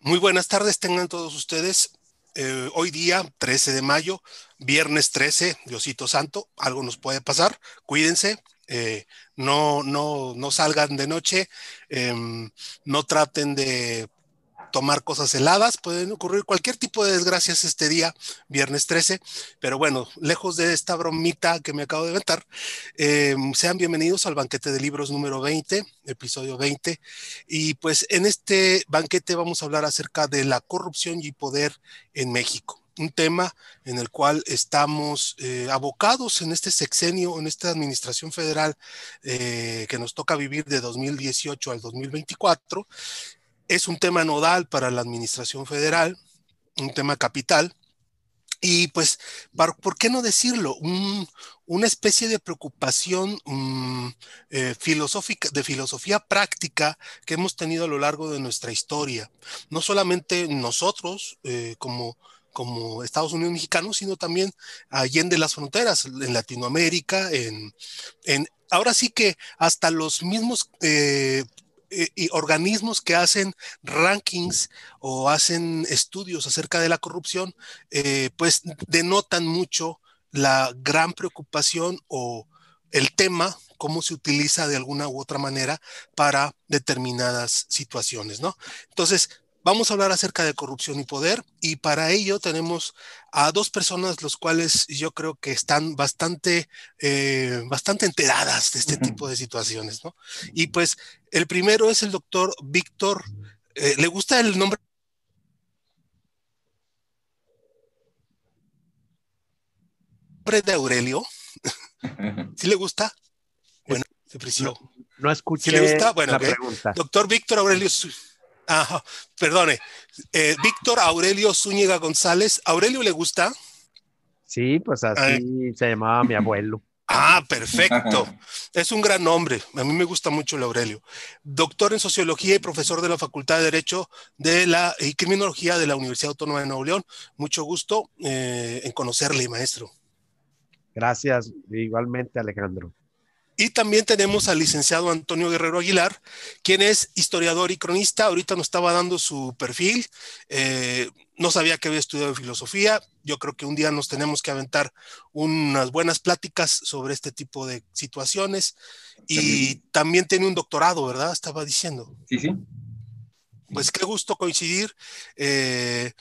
Muy buenas tardes, tengan todos ustedes. Eh, hoy día, 13 de mayo, viernes 13, Diosito Santo, algo nos puede pasar, cuídense, eh, no, no, no salgan de noche, em, no traten de tomar cosas heladas, pueden ocurrir cualquier tipo de desgracias este día, viernes 13, pero bueno, lejos de esta bromita que me acabo de inventar, eh, sean bienvenidos al banquete de libros número 20, episodio 20, y pues en este banquete vamos a hablar acerca de la corrupción y poder en México un tema en el cual estamos eh, abocados en este sexenio, en esta administración federal eh, que nos toca vivir de 2018 al 2024 es un tema nodal para la administración federal, un tema capital. Y pues, ¿por qué no decirlo? una especie de preocupación mm, eh, filosófica, de filosofía práctica que hemos tenido a lo largo de nuestra historia. No solamente nosotros eh, como, como Estados Unidos mexicanos, sino también allende las fronteras, en Latinoamérica, en, en ahora sí que hasta los mismos eh, eh, y organismos que hacen rankings o hacen estudios acerca de la corrupción, eh, pues denotan mucho la gran preocupación o el tema, cómo se utiliza de alguna u otra manera para determinadas situaciones, ¿no? Entonces, Vamos a hablar acerca de corrupción y poder y para ello tenemos a dos personas los cuales yo creo que están bastante, eh, bastante enteradas de este tipo de situaciones, ¿no? Y pues el primero es el doctor Víctor, eh, ¿le gusta el nombre? de Aurelio. ¿Sí le gusta? Bueno, se presionó. No, escuché ¿Sí le gusta? Bueno, la pregunta. Doctor Víctor Aurelio Ah, perdone. Eh, Víctor Aurelio Zúñiga González. ¿Aurelio le gusta? Sí, pues así se llamaba mi abuelo. Ah, perfecto. Es un gran nombre. A mí me gusta mucho el Aurelio. Doctor en Sociología y profesor de la Facultad de Derecho de la y Criminología de la Universidad Autónoma de Nuevo León. Mucho gusto eh, en conocerle, maestro. Gracias, igualmente, Alejandro. Y también tenemos al licenciado Antonio Guerrero Aguilar, quien es historiador y cronista. Ahorita nos estaba dando su perfil. Eh, no sabía que había estudiado filosofía. Yo creo que un día nos tenemos que aventar unas buenas pláticas sobre este tipo de situaciones. Y también tiene un doctorado, ¿verdad? Estaba diciendo. Sí, sí. Pues qué gusto coincidir. Eh,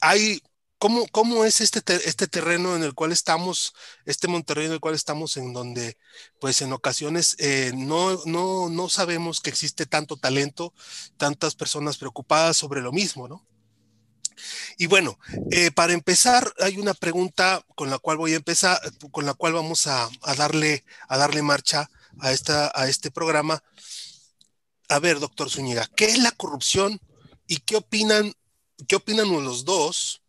hay ¿Cómo, ¿Cómo, es este, este terreno en el cual estamos, este Monterrey en el cual estamos, en donde, pues en ocasiones eh, no, no, no sabemos que existe tanto talento, tantas personas preocupadas sobre lo mismo, ¿no? Y bueno, eh, para empezar, hay una pregunta con la cual voy a empezar, con la cual vamos a, a, darle, a darle marcha a, esta, a este programa. A ver, doctor Zúñiga, ¿qué es la corrupción y qué opinan, qué opinan los dos?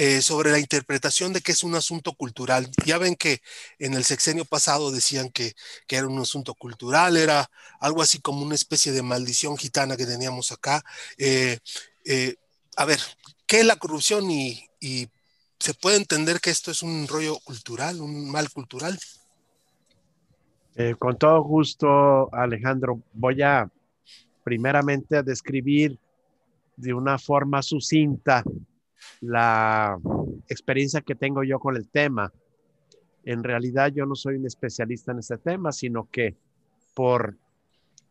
Eh, sobre la interpretación de que es un asunto cultural. Ya ven que en el sexenio pasado decían que, era un asunto cultural, era algo así como una especie de maldición gitana que teníamos acá. Eh, eh, a ver, ¿qué es la corrupción y, se puede entender que esto es un rollo cultural, un mal cultural? con todo gusto, Alejandro, voy a primeramente describir de una forma sucinta la experiencia que tengo yo con el tema. En realidad yo no soy un especialista en este tema, sino que por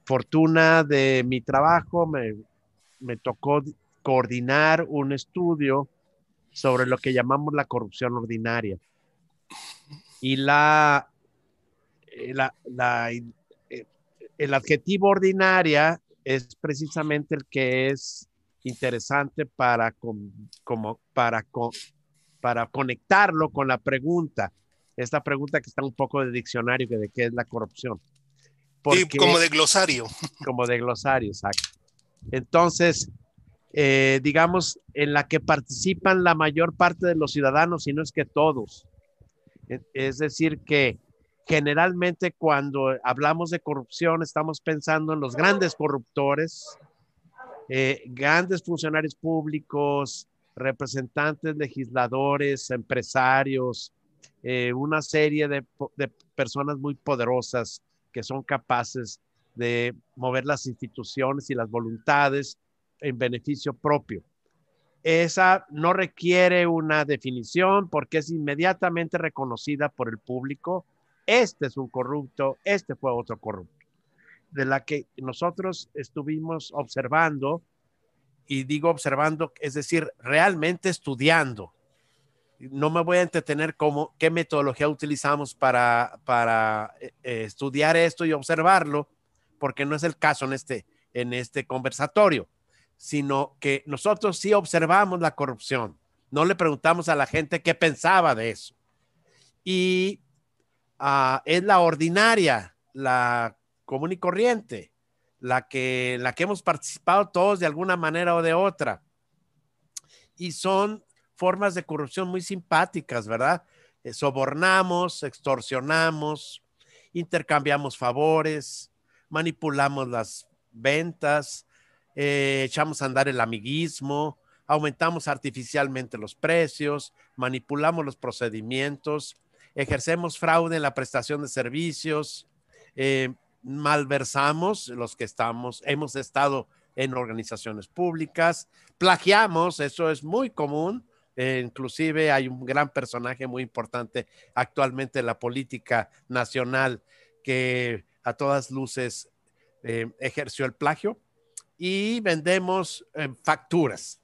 fortuna de mi trabajo me, me tocó coordinar un estudio sobre lo que llamamos la corrupción ordinaria. Y la, eh, eh, el adjetivo ordinaria es precisamente el que es interesante para, como, para, para conectarlo con la pregunta. Esta pregunta que está un poco de diccionario, que de qué es la corrupción. como de glosario. Como de glosario, exacto. Entonces, eh, digamos, en la que participan la mayor parte de los ciudadanos, y no es que todos. E, es decir, que generalmente cuando hablamos de corrupción estamos pensando en los grandes corruptores, eh, grandes funcionarios públicos, representantes, legisladores, empresarios, eh, una serie de, personas muy poderosas que son capaces de mover las instituciones y las voluntades en beneficio propio. Esa no requiere una definición porque es inmediatamente reconocida por el público. Este es un corrupto, este fue otro corrupto, de la que nosotros estuvimos observando, y digo observando, es decir, realmente estudiando. No me voy a entretener cómo, qué metodología utilizamos para, para eh, eh, estudiar esto y observarlo, porque no es el caso en este, en este conversatorio sino que nosotros sí observamos la corrupción. No le preguntamos a la gente qué pensaba de eso. Y ah, es la ordinaria, la común y corriente, la que, la que hemos participado todos de alguna manera o de otra. Y son formas de corrupción muy simpáticas, ¿verdad? Eh, sobornamos, extorsionamos, intercambiamos favores, manipulamos las ventas, eh, echamos a andar el amiguismo, aumentamos artificialmente los precios, manipulamos los procedimientos, ejercemos fraude en la prestación de servicios, eh, malversamos los que estamos, hemos estado en organizaciones públicas, plagiamos, eso es muy común, eh, inclusive hay un gran personaje muy importante actualmente en la política nacional que a todas luces ejerció el plagio y vendemos eh, facturas.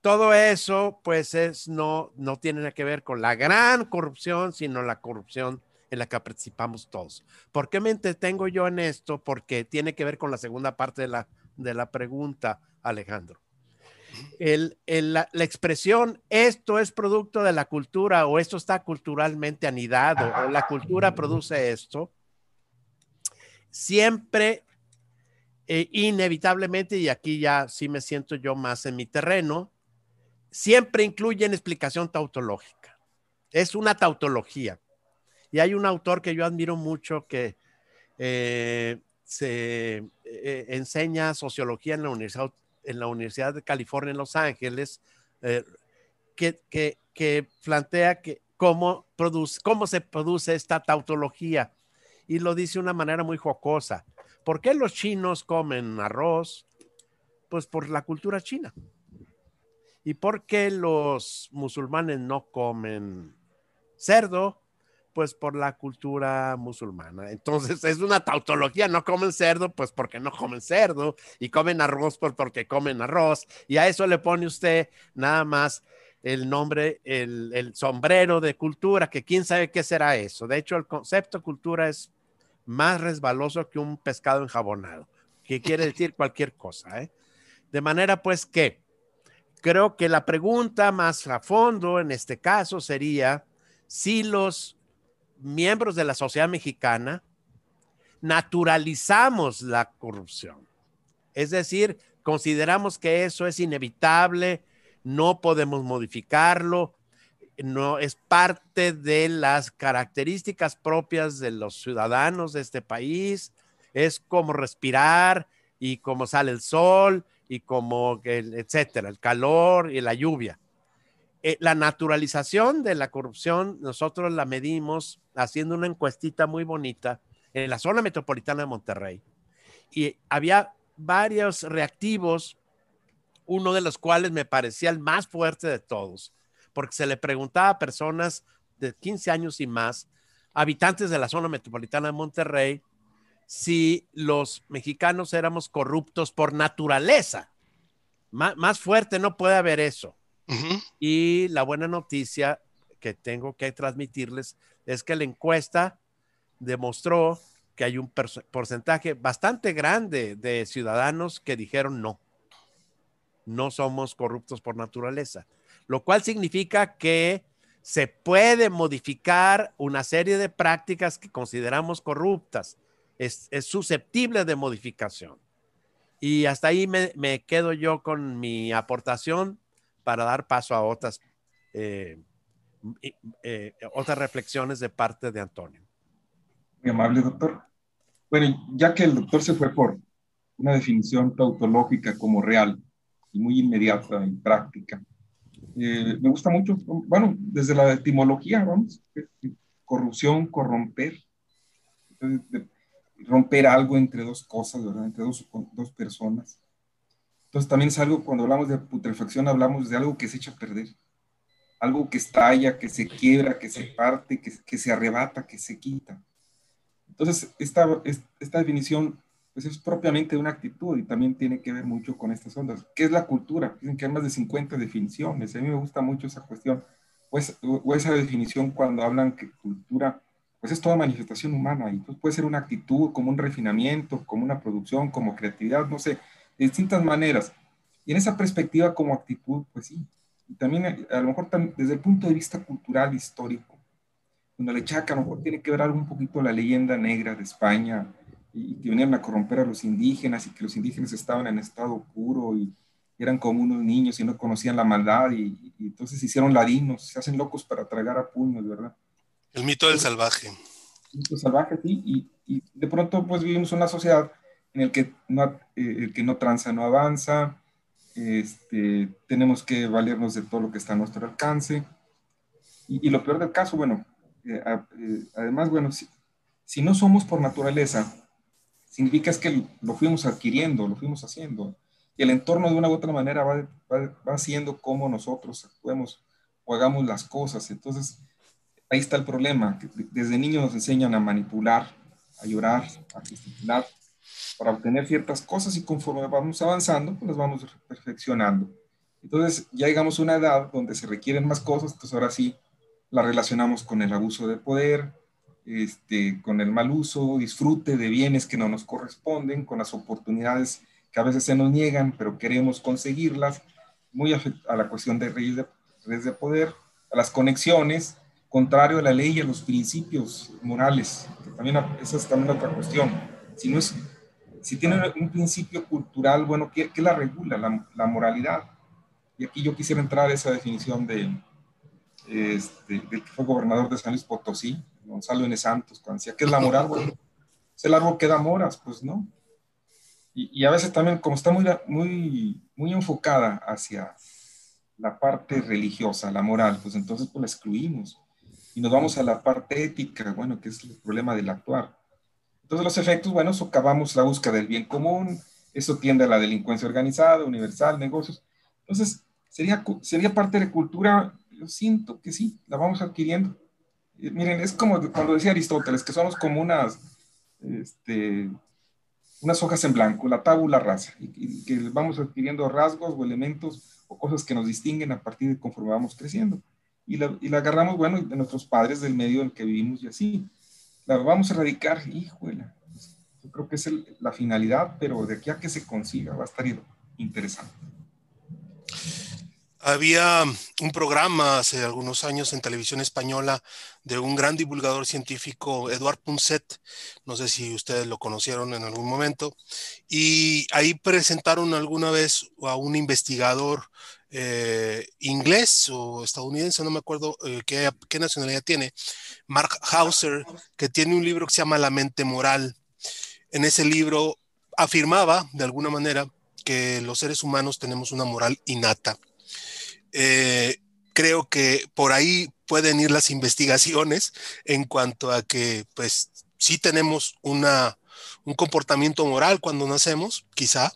Todo eso, pues, es, no, no tiene nada que ver con la gran corrupción, sino la corrupción en la que participamos todos. ¿Por qué me entretengo yo en esto? Porque tiene que ver con la segunda parte de la, de la pregunta, Alejandro. El, la, la, expresión esto es producto de la cultura o esto está culturalmente anidado o la cultura produce esto, siempre eh, inevitablemente, y aquí ya sí me siento yo más en mi terreno, siempre incluyen explicación tautológica. Es una tautología. Y hay un autor que yo admiro mucho que eh, se eh, enseña sociología en la, Universidad, en la Universidad de California en Los Ángeles, que, que, que, plantea que cómo, produce, cómo se produce esta tautología. Y lo dice de una manera muy jocosa ¿Por qué los chinos comen arroz? Pues por la cultura china. ¿Y por qué los musulmanes no comen cerdo? Pues por la cultura musulmana. Entonces es una tautología, no comen cerdo, pues porque no comen cerdo, y comen arroz pues porque comen arroz, y a eso le pone usted nada más el nombre, el, el sombrero de cultura, que quién sabe qué será eso. De hecho, el concepto cultura es más resbaloso que un pescado enjabonado, que quiere decir cualquier cosa. ¿eh? De manera pues que creo que la pregunta más a fondo en este caso sería si los miembros de la sociedad mexicana naturalizamos la corrupción. Es decir, consideramos que eso es inevitable, no podemos modificarlo, no es parte de las características propias de los ciudadanos de este país. Es como respirar y como sale el sol y como, etcétera, el calor y la lluvia. Eh, la naturalización de la corrupción, nosotros la medimos haciendo una encuestita muy bonita en la zona metropolitana de Monterrey. Y había varios reactivos, uno de los cuales me parecía el más fuerte de todos porque se le preguntaba a personas de 15 años y más, habitantes de la zona metropolitana de Monterrey, si los mexicanos éramos corruptos por naturaleza. más fuerte no puede haber eso. Y la buena noticia que tengo que transmitirles es que la encuesta demostró que hay un porcentaje bastante grande de ciudadanos que dijeron no, no somos corruptos por naturaleza lo cual significa que se puede modificar una serie de prácticas que consideramos corruptas. Es, susceptible de modificación. Y hasta ahí me, quedo yo con mi aportación para dar paso a otras, eh, eh, otras reflexiones de parte de Antonio. Muy amable, doctor. Bueno, ya que el doctor se fue por una definición tautológica como real y muy inmediata y práctica, eh, me gusta mucho, bueno, desde la etimología, vamos, corrupción, corromper, romper algo entre dos cosas, ¿verdad? Entre dos, dos personas. Entonces también es algo, cuando hablamos de putrefacción, hablamos de algo que se echa a perder, algo que estalla, que se quiebra, que se parte, que, que se arrebata, que se quita. Entonces, esta, esta definición pues es propiamente una actitud y también tiene que ver mucho con estas ondas. ¿Qué es la cultura? Dicen que hay más de 50 definiciones. A mí me gusta mucho esa cuestión, pues, o esa definición cuando hablan que cultura, pues es toda manifestación humana y pues puede ser una actitud, como un refinamiento, como una producción, como creatividad, no sé, de distintas maneras. Y en esa perspectiva como actitud, pues sí. Y también a lo mejor desde el punto de vista cultural, histórico, cuando le chaca a lo mejor tiene que ver algo un poquito la leyenda negra de España, y que venían a corromper a los indígenas y que los indígenas estaban en estado puro y eran como unos niños y no conocían la maldad y, entonces se hicieron ladinos, se hacen locos para tragar a puños, ¿verdad? El mito del salvaje. El mito salvaje, sí, y, y, de pronto pues vivimos una sociedad en el que no, eh, no tranza no avanza, este, tenemos que valernos de todo lo que está a nuestro alcance. Y, lo peor del caso, bueno, eh, eh, además, bueno, si, no somos por naturaleza significa que lo fuimos adquiriendo, lo fuimos haciendo. Y el entorno de una u otra manera va, va, haciendo como nosotros actuemos o hagamos las cosas. Entonces, ahí está el problema. Desde niños nos enseñan a manipular, a llorar, a gesticular, para obtener ciertas cosas y conforme vamos avanzando, pues las vamos perfeccionando. Entonces, ya llegamos a una edad donde se requieren más cosas, entonces ahora sí la relacionamos con el abuso de poder, este, con el mal uso, disfrute de bienes que no nos corresponden, con las oportunidades que a veces se nos niegan, pero queremos conseguirlas, muy a la cuestión de redes de, redes de poder, a las conexiones, contrario a la ley y a los principios morales, que también esa es también otra cuestión. Si no es, si tiene un principio cultural, bueno, ¿qué, qué la regula? La, la, moralidad. Y aquí yo quisiera entrar a esa definición de, este, del que fue gobernador de San Luis Potosí, Gonzalo N. Santos, cuando decía, ¿qué es la moral? Bueno, es el árbol que da moras, pues no. Y, a veces también, como está muy, muy, muy enfocada hacia la parte religiosa, la moral, pues entonces pues la excluimos. Y nos vamos a la parte ética, bueno, que es el problema del actuar. Entonces los efectos, bueno, socavamos la búsqueda del bien común, eso tiende a la delincuencia organizada, universal, negocios. Entonces, sería, sería parte de cultura, yo siento que sí, la vamos adquiriendo miren, es como cuando decía Aristóteles, que somos como unas, este, unas hojas en blanco, la tabula rasa, y, que vamos adquiriendo rasgos o elementos o cosas que nos distinguen a partir de conforme vamos creciendo. Y la, y la agarramos, bueno, de nuestros padres, del medio en el que vivimos y así. La vamos a erradicar, híjole. Yo creo que es la finalidad, pero de aquí a que se consiga va a estar interesante. Había un programa hace algunos años en televisión española de un gran divulgador científico, Eduard Punset, no sé si ustedes lo conocieron en algún momento, y ahí presentaron alguna vez a un investigador eh, inglés o estadounidense, no me acuerdo eh, qué, nacionalidad tiene, Mark Hauser, que tiene un libro que se llama La mente moral. En ese libro afirmaba, de alguna manera, que los seres humanos tenemos una moral innata eh, creo que por ahí pueden ir las investigaciones en cuanto a que, pues, sí tenemos una, un comportamiento moral cuando nacemos, quizá,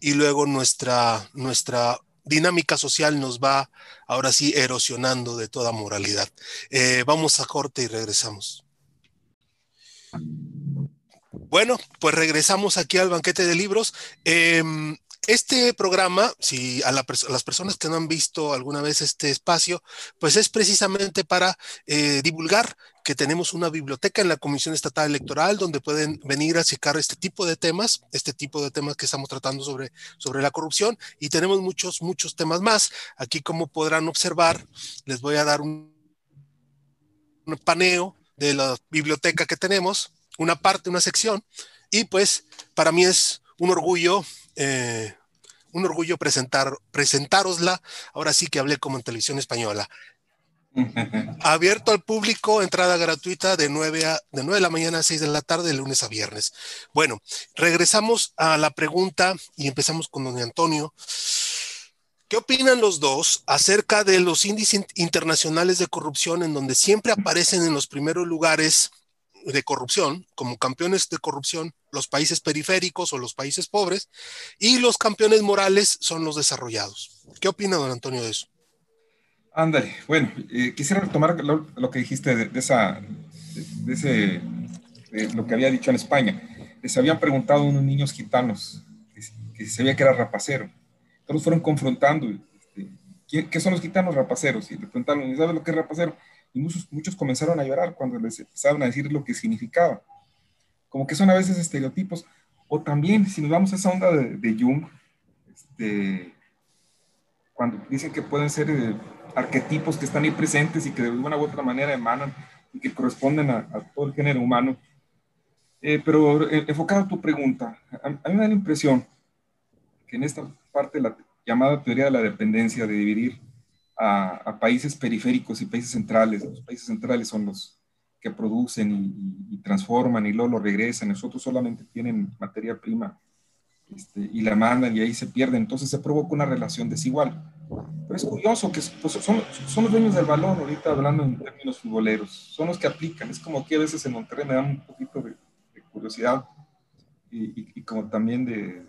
y luego nuestra, nuestra dinámica social nos va ahora sí erosionando de toda moralidad. Eh, vamos a corte y regresamos. Bueno, pues regresamos aquí al banquete de libros. Em, este programa, si a, las personas que no han visto alguna vez este espacio, pues es precisamente para eh, divulgar que tenemos una biblioteca en la Comisión Estatal Electoral donde pueden venir a checar este tipo de temas, este tipo de temas que estamos tratando sobre, sobre la corrupción y tenemos muchos, muchos temas más. Aquí, como podrán observar, les voy a dar un, un paneo de la biblioteca que tenemos, una parte, una sección, y pues para mí es un orgullo eh, un orgullo presentar, presentarosla. Ahora sí que hablé como en televisión española. Abierto al público, entrada gratuita de 9, a, de 9 de la mañana a 6 de la tarde, de lunes a viernes. Bueno, regresamos a la pregunta y empezamos con don Antonio. ¿Qué opinan los dos acerca de los índices internacionales de corrupción en donde siempre aparecen en los primeros lugares de corrupción, como campeones de corrupción, los países periféricos o los países pobres, y los campeones morales son los desarrollados. ¿Qué opina don Antonio de eso? Ándale, bueno, eh, quisiera retomar lo, que dijiste de, esa, de, ese, lo que había dicho en España. Les habían preguntado a unos niños gitanos que, que se sabía que era rapacero. Todos fueron confrontando, este, ¿qué, son los gitanos rapaceros? Y le preguntaron, ¿sabes lo que es rapacero? Y muchos, muchos comenzaron a llorar cuando les empezaron a decir lo que significaba. Como que son a veces estereotipos. O también, si nos vamos a esa onda de, de Jung, este, cuando dicen que pueden ser eh, arquetipos que están ahí presentes y que de alguna u otra manera emanan y que corresponden a, todo el género humano. Eh, pero eh, enfocado a tu pregunta, a, mí me da la impresión que en esta parte la llamada teoría de la dependencia, de dividir a, países periféricos y países centrales, los países centrales son los que producen y, y transforman y luego lo regresan, nosotros solamente tienen materia prima este, y la mandan y ahí se pierden. Entonces se provoca una relación desigual. Pero es curioso que pues, son, son, los dueños del balón, ahorita hablando en términos futboleros, son los que aplican. Es como que a veces en Monterrey me dan un poquito de, curiosidad y, y, como también de,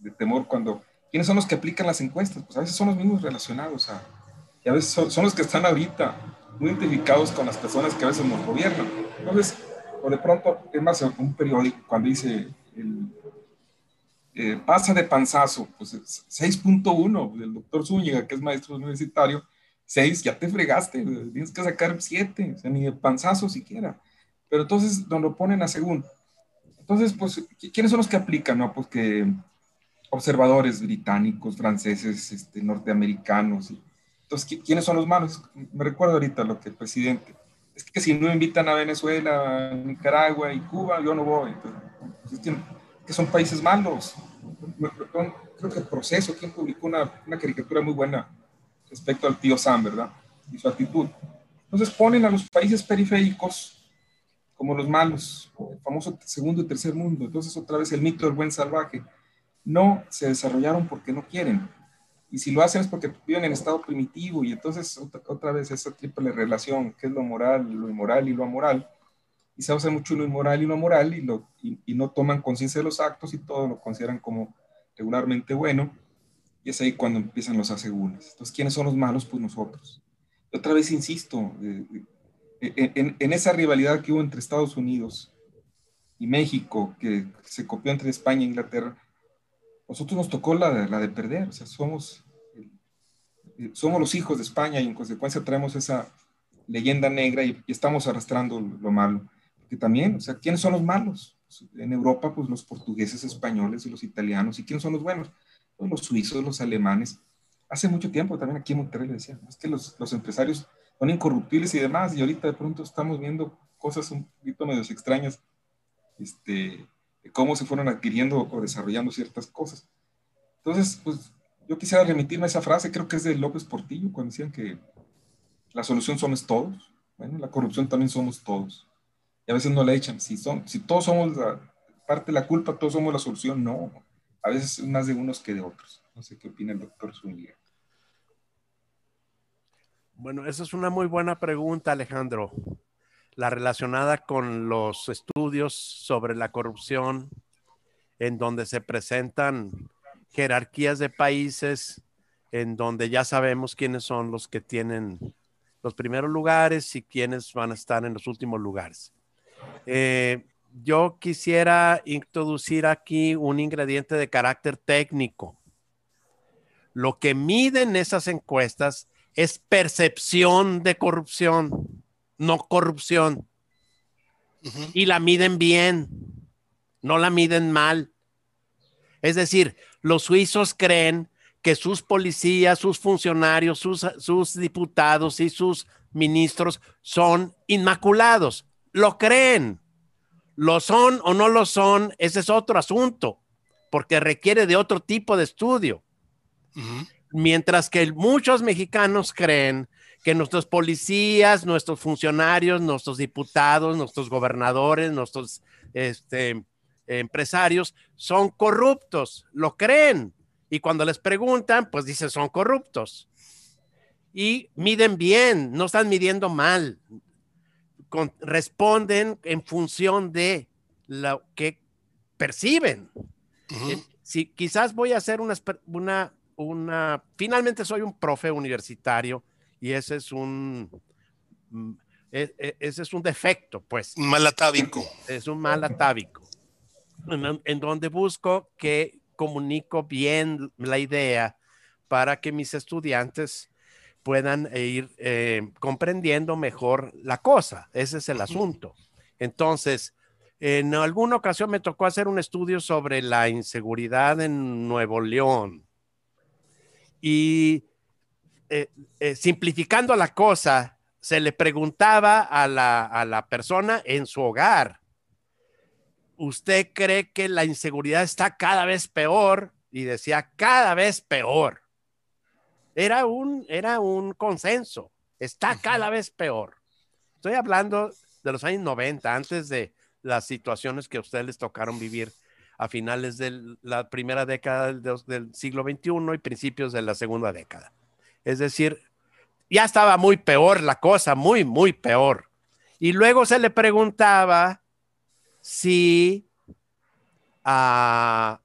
de, temor cuando... ¿Quiénes son los que aplican las encuestas? Pues a veces son los mismos relacionados a... Y a veces son, son los que están ahorita muy identificados con las personas que a veces nos gobiernan. Entonces, o de pronto, es más, un periódico cuando dice el, eh, pasa de panzazo, pues 6.1 del doctor Zúñiga, que es maestro universitario, 6, ya te fregaste, tienes que sacar 7, o sea, ni de panzazo siquiera. Pero entonces nos lo ponen a según. Entonces, pues, ¿quiénes son los que aplican? No, pues que observadores británicos, franceses, este, norteamericanos. Entonces, ¿quiénes son los malos? Me recuerdo ahorita lo que el presidente, es que si no invitan a Venezuela, Nicaragua y Cuba, yo no voy. Entonces, que son países malos. Creo que el proceso, quien publicó una, una caricatura muy buena respecto al tío Sam, ¿verdad? Y su actitud. Entonces ponen a los países periféricos como los malos, el famoso segundo y tercer mundo. Entonces otra vez el mito del buen salvaje. No se desarrollaron porque no quieren. Y si lo hacen es porque viven en estado primitivo y entonces otra, otra vez esa triple relación, que es lo moral, lo inmoral y lo amoral, y se usa mucho lo inmoral y lo moral y, lo, y, no toman conciencia de los actos y todo lo consideran como regularmente bueno. Y es ahí cuando empiezan los asegúnes. Entonces, ¿quiénes son los malos? Pues nosotros. otra vez insisto, eh, eh, en, en, esa rivalidad que hubo entre Estados Unidos y México, que se copió entre España e Inglaterra, nosotros nos tocó la, la de perder. O sea, somos, eh, somos los hijos de España y en consecuencia traemos esa leyenda negra y, y estamos arrastrando lo malo que también, o sea, ¿quiénes son los malos? En Europa, pues los portugueses, españoles y los italianos. ¿Y quiénes son los buenos? Pues, los suizos, los alemanes. Hace mucho tiempo también aquí en Monterrey le decían, es que los, los empresarios son incorruptibles y demás, y ahorita de pronto estamos viendo cosas un poquito medio extrañas, este, de cómo se fueron adquiriendo o desarrollando ciertas cosas. Entonces, pues yo quisiera remitirme a esa frase, creo que es de López Portillo, cuando decían que la solución somos todos. Bueno, la corrupción también somos todos y a veces no le echan. Si, son, si todos somos la, parte de la culpa, todos somos la solución, no. A veces más de unos que de otros. No sé qué opina el doctor Zúñiga. Bueno, esa es una muy buena pregunta, Alejandro. La relacionada con los estudios sobre la corrupción, en donde se presentan jerarquías de países, en donde ya sabemos quiénes son los que tienen los primeros lugares y quiénes van a estar en los últimos lugares. Eh, yo quisiera introducir aquí un ingrediente de carácter técnico. Lo que miden esas encuestas es percepción de corrupción, no corrupción. Y la miden bien, no la miden mal. Es decir, los suizos creen que sus policías, sus funcionarios, sus, sus diputados y sus ministros son inmaculados lo creen. Lo son o no lo son, ese es otro asunto, porque requiere de otro tipo de estudio. Mientras que muchos mexicanos creen que nuestros policías, nuestros funcionarios, nuestros diputados, nuestros gobernadores, nuestros este, empresarios son corruptos, lo creen. Y cuando les preguntan, pues dicen son corruptos. Y miden bien, no están midiendo mal responden en función de lo que perciben. Si quizás voy a hacer una, una, una, finalmente soy un profe universitario y ese es un, mm, e, e, ese es un defecto, pues. Un mal atávico. Es un mal atávico, en, en donde busco que comunico bien la idea para que mis estudiantes puedan ir eh, comprendiendo mejor la cosa. Ese es el asunto. Entonces, en alguna ocasión me tocó hacer un estudio sobre la inseguridad en Nuevo León. Y eh, eh, simplificando la cosa, se le preguntaba a la, a la persona en su hogar, ¿usted cree que la inseguridad está cada vez peor? Y decía, cada vez peor. Era un, era un consenso. Está cada vez peor. Estoy hablando de los años 90, antes de las situaciones que a ustedes les tocaron vivir a finales de la primera década del, del siglo XXI y principios de la segunda década. Es decir, ya estaba muy peor la cosa, muy, muy peor. Y luego se le preguntaba si, uh,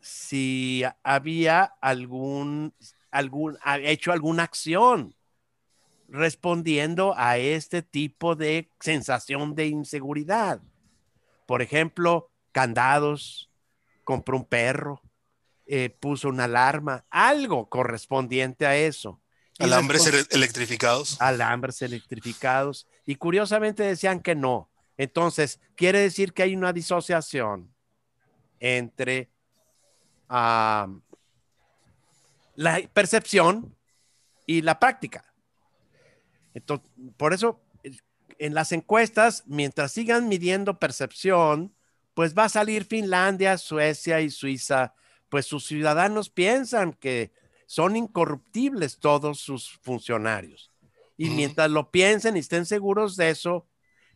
si había algún, algún, hecho alguna acción respondiendo a este tipo de sensación de inseguridad. Por ejemplo, candados, compró un perro, eh, puso una alarma, algo correspondiente a eso. Alambres electrificados. Alambres electrificados. Y curiosamente decían que no, entonces, quiere decir que hay una disociación entre la percepción y la práctica. Entonces, por eso, en las encuestas, mientras sigan midiendo percepción, pues va a salir Finlandia, Suecia y Suiza, pues sus ciudadanos piensan que son incorruptibles todos sus funcionarios. Y mientras lo piensen y estén seguros de eso,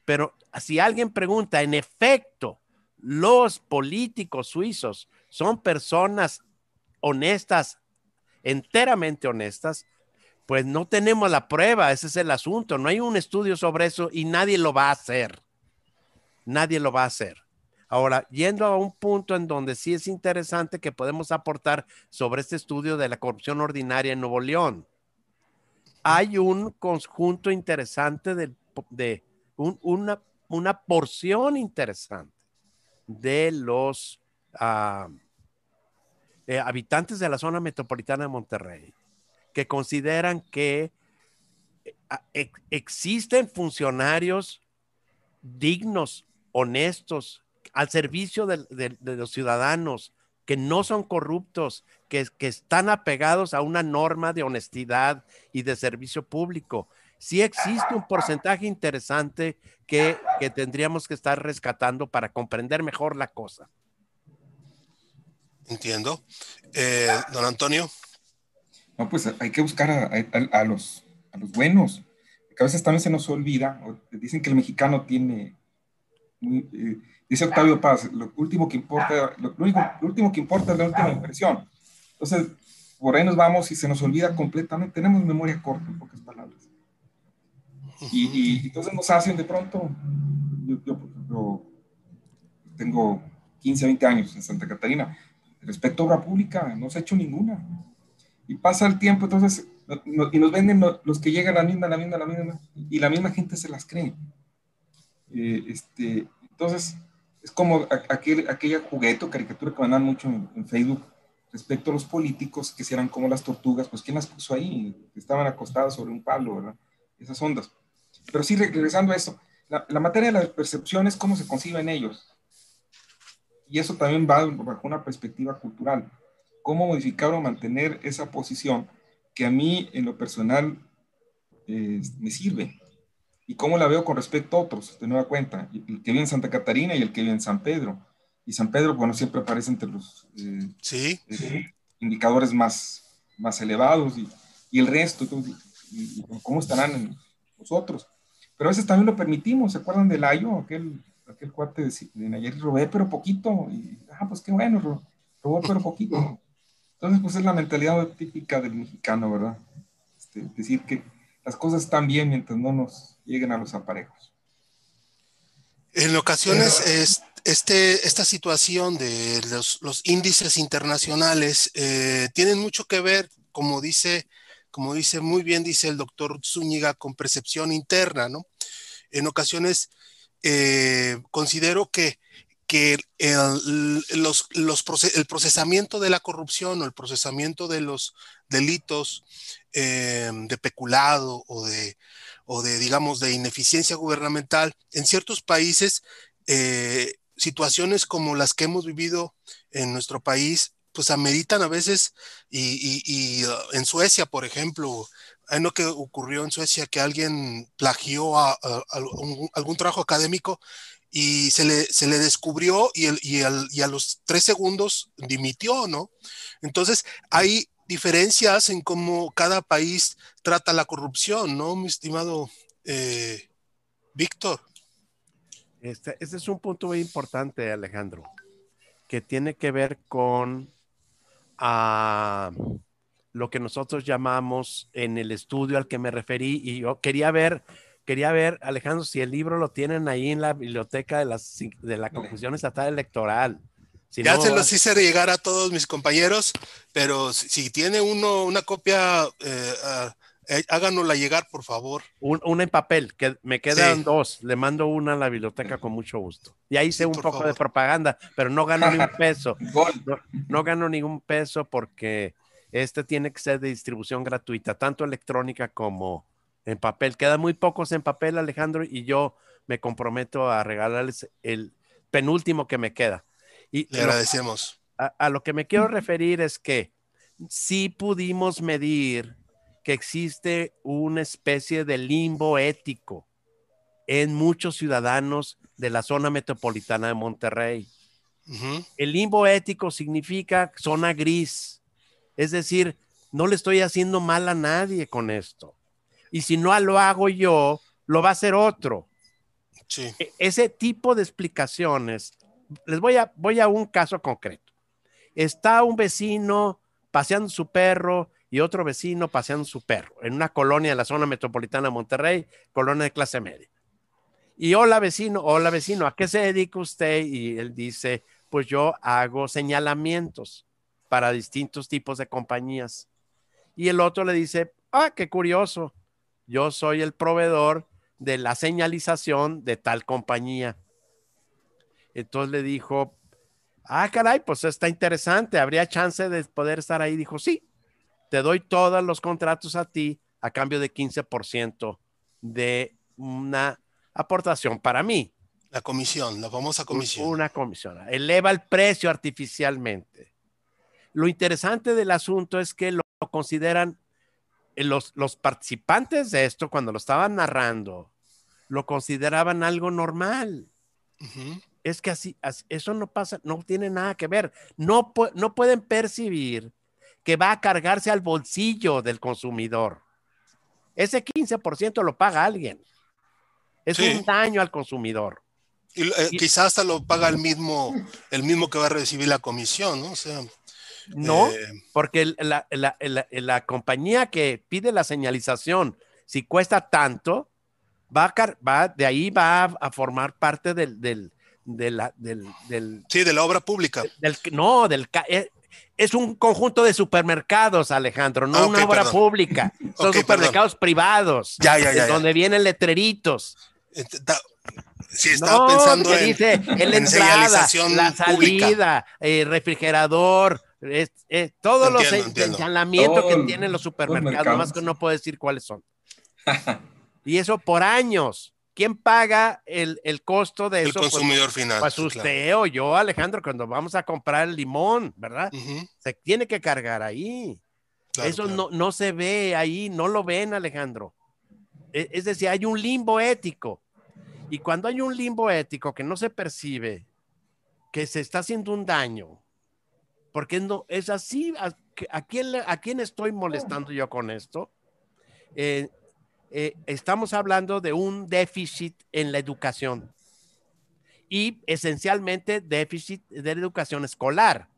pero si alguien pregunta, en efecto, los políticos suizos son personas honestas, enteramente honestas, pues no tenemos la prueba, ese es el asunto, no hay un estudio sobre eso y nadie lo va a hacer. Nadie lo va a hacer. Ahora, yendo a un punto en donde sí es interesante que podemos aportar sobre este estudio de la corrupción ordinaria en Nuevo León. Hay un conjunto interesante de, de una, una, porción interesante de los ah, eh, habitantes de la zona metropolitana de Monterrey que consideran que eh, existen funcionarios dignos, honestos, al servicio de, los ciudadanos, que no son corruptos, que, que, están apegados a una norma de honestidad y de servicio público, sí existe un porcentaje interesante que, tendríamos que estar rescatando para comprender mejor la cosa. Entiendo. Eh, don Antonio. No, pues hay que buscar a, los, a los buenos. a veces también se nos olvida, dicen que el mexicano tiene, eh, dice Octavio Paz, lo último que importa, lo, único, lo último que importa es la última impresión. Entonces, por ahí nos vamos y se nos olvida completamente, tenemos memoria corta, en pocas palabras. Y, entonces nos hacen de pronto, yo, por ejemplo, tengo 15, 20 años en Santa Catarina, respecto a obra pública, no se ha hecho ninguna. Y pasa el tiempo, entonces, y nos venden los que llegan la misma, la misma, la misma, y la misma gente se las cree. Eh, este, entonces, es como aquel, aquella juguete o caricatura que mandan mucho en, Facebook respecto a los políticos que si eran como las tortugas, pues ¿quién las puso ahí? Estaban acostadas sobre un palo, ¿verdad? Esas ondas. Pero sí, regresando a eso, la, materia de la percepción es cómo se conciben ellos. Y eso también va bajo una perspectiva cultural. Cómo modificar o mantener esa posición que a mí, en lo personal, me sirve. Y cómo la veo con respecto a otros, de nueva cuenta. El que vive en Santa Catarina y el que vive en San Pedro. Y San Pedro, bueno, siempre aparece entre los eh, ¿Sí? Eh, indicadores más, más elevados y, y el resto. y, ¿Cómo estarán en, nosotros. Pero a veces también lo permitimos, ¿se acuerdan del Ayo? Aquel, aquel cuate de, de Nayeli, robé pero poquito, y, ah, pues qué bueno, robó pero poquito. Entonces, pues es la mentalidad típica del mexicano, ¿verdad? Este, decir que las cosas están bien mientras no nos lleguen a los aparejos. En ocasiones, es, este, esta situación de los, índices internacionales eh, tienen mucho que ver, como dice, como dice muy bien, dice el doctor Zúñiga, con percepción interna, ¿no? En ocasiones eh, considero que, que el, los, el procesamiento de la corrupción o el procesamiento de los delitos eh, de peculado o de, o de, digamos, de ineficiencia gubernamental, en ciertos países situaciones como las que hemos vivido en nuestro país, pues ameritan a veces, y, uh, en Suecia, por ejemplo, hay lo que ocurrió en Suecia, que alguien plagió a, algún, trabajo académico y se le, se le descubrió y, el, y, y, a los tres segundos dimitió, ¿no? Entonces, hay diferencias en cómo cada país trata la corrupción, ¿no, mi estimado eh, Víctor? Este, este, es un punto muy importante, Alejandro, que tiene que ver con ah, lo que nosotros llamamos en el estudio al que me referí y yo quería ver, quería ver, Alejandro, si el libro lo tienen ahí en la biblioteca de, las, de la Confusión Estatal Electoral. Ya se los hice llegar a todos mis compañeros, pero si, tiene uno una copia, eh, ah, eh, háganosla llegar, por favor. una en papel, que me quedan dos. Le mando una a la biblioteca con mucho gusto. Y ahí hice un poco de propaganda, pero no gano ni un peso. no, gano ningún peso porque este tiene que ser de distribución gratuita, tanto electrónica como en papel. Quedan muy pocos en papel, Alejandro, y yo me comprometo a regalarles el penúltimo que me queda. Y Le agradecemos. a lo que me quiero referir es que si pudimos medir que existe una especie de limbo ético en muchos ciudadanos de la zona metropolitana de Monterrey. El limbo ético significa zona gris, es decir, no le estoy haciendo mal a nadie con esto. Y si no lo hago yo, lo va a hacer otro. E, ese tipo de explicaciones, les voy a, voy a un caso concreto. Está un vecino paseando su perro y otro vecino paseando su perro en una colonia de la zona metropolitana de Monterrey, colonia de clase media. Y hola vecino, hola vecino, ¿a qué se dedica usted? Y él dice, pues yo hago señalamientos para distintos tipos de compañías. Y el otro le dice, ah, qué curioso, yo soy el proveedor de la señalización de tal compañía. Entonces le dijo, ah, caray, pues está interesante, habría chance de poder estar ahí. Dijo, sí, te doy todos los contratos a ti a cambio de 15% de una aportación para mí. La comisión, la famosa comisión. Una comisión. Eleva el precio artificialmente. Lo interesante del asunto es que lo consideran eh, los, los participantes de esto, cuando lo estaban narrando, lo consideraban algo normal. Es que así, eso no pasa, no tiene nada que ver. No, no pueden percibir que va a cargarse al bolsillo del consumidor. Ese 15% lo paga alguien. Es un daño al consumidor. Eh, y, quizás hasta lo paga el mismo, el mismo que va a recibir la comisión, ¿no? O sea, no, eh, porque la, compañía que pide la señalización, si cuesta tanto, va, va de ahí va a, formar parte del, del, del, Sí, de la obra pública. Del, no, del, eh, es un conjunto de supermercados, Alejandro, no ah, una obra pública. Son supermercados privados. Ya, ya, ya. Donde vienen letreritos. Sí, estaba pensando en, dice, en la entrada, la salida, eh, refrigerador, todos los señalamientos que tienen los supermercados, más que no puedo decir cuáles son. y eso por años. ¿Quién paga el, costo de eso? El pues, consumidor final. Pues usted o yo, Alejandro, cuando vamos a comprar el limón, ¿verdad? Se tiene que cargar ahí. eso No, no se ve ahí, no lo ven, Alejandro. E, es decir, hay un limbo ético. Y cuando hay un limbo ético que no se percibe, que se está haciendo un daño, porque no es así, ¿a, quién, a quién estoy molestando yo con esto? Eh, eh, estamos hablando de un déficit en la educación y esencialmente déficit de la educación escolar,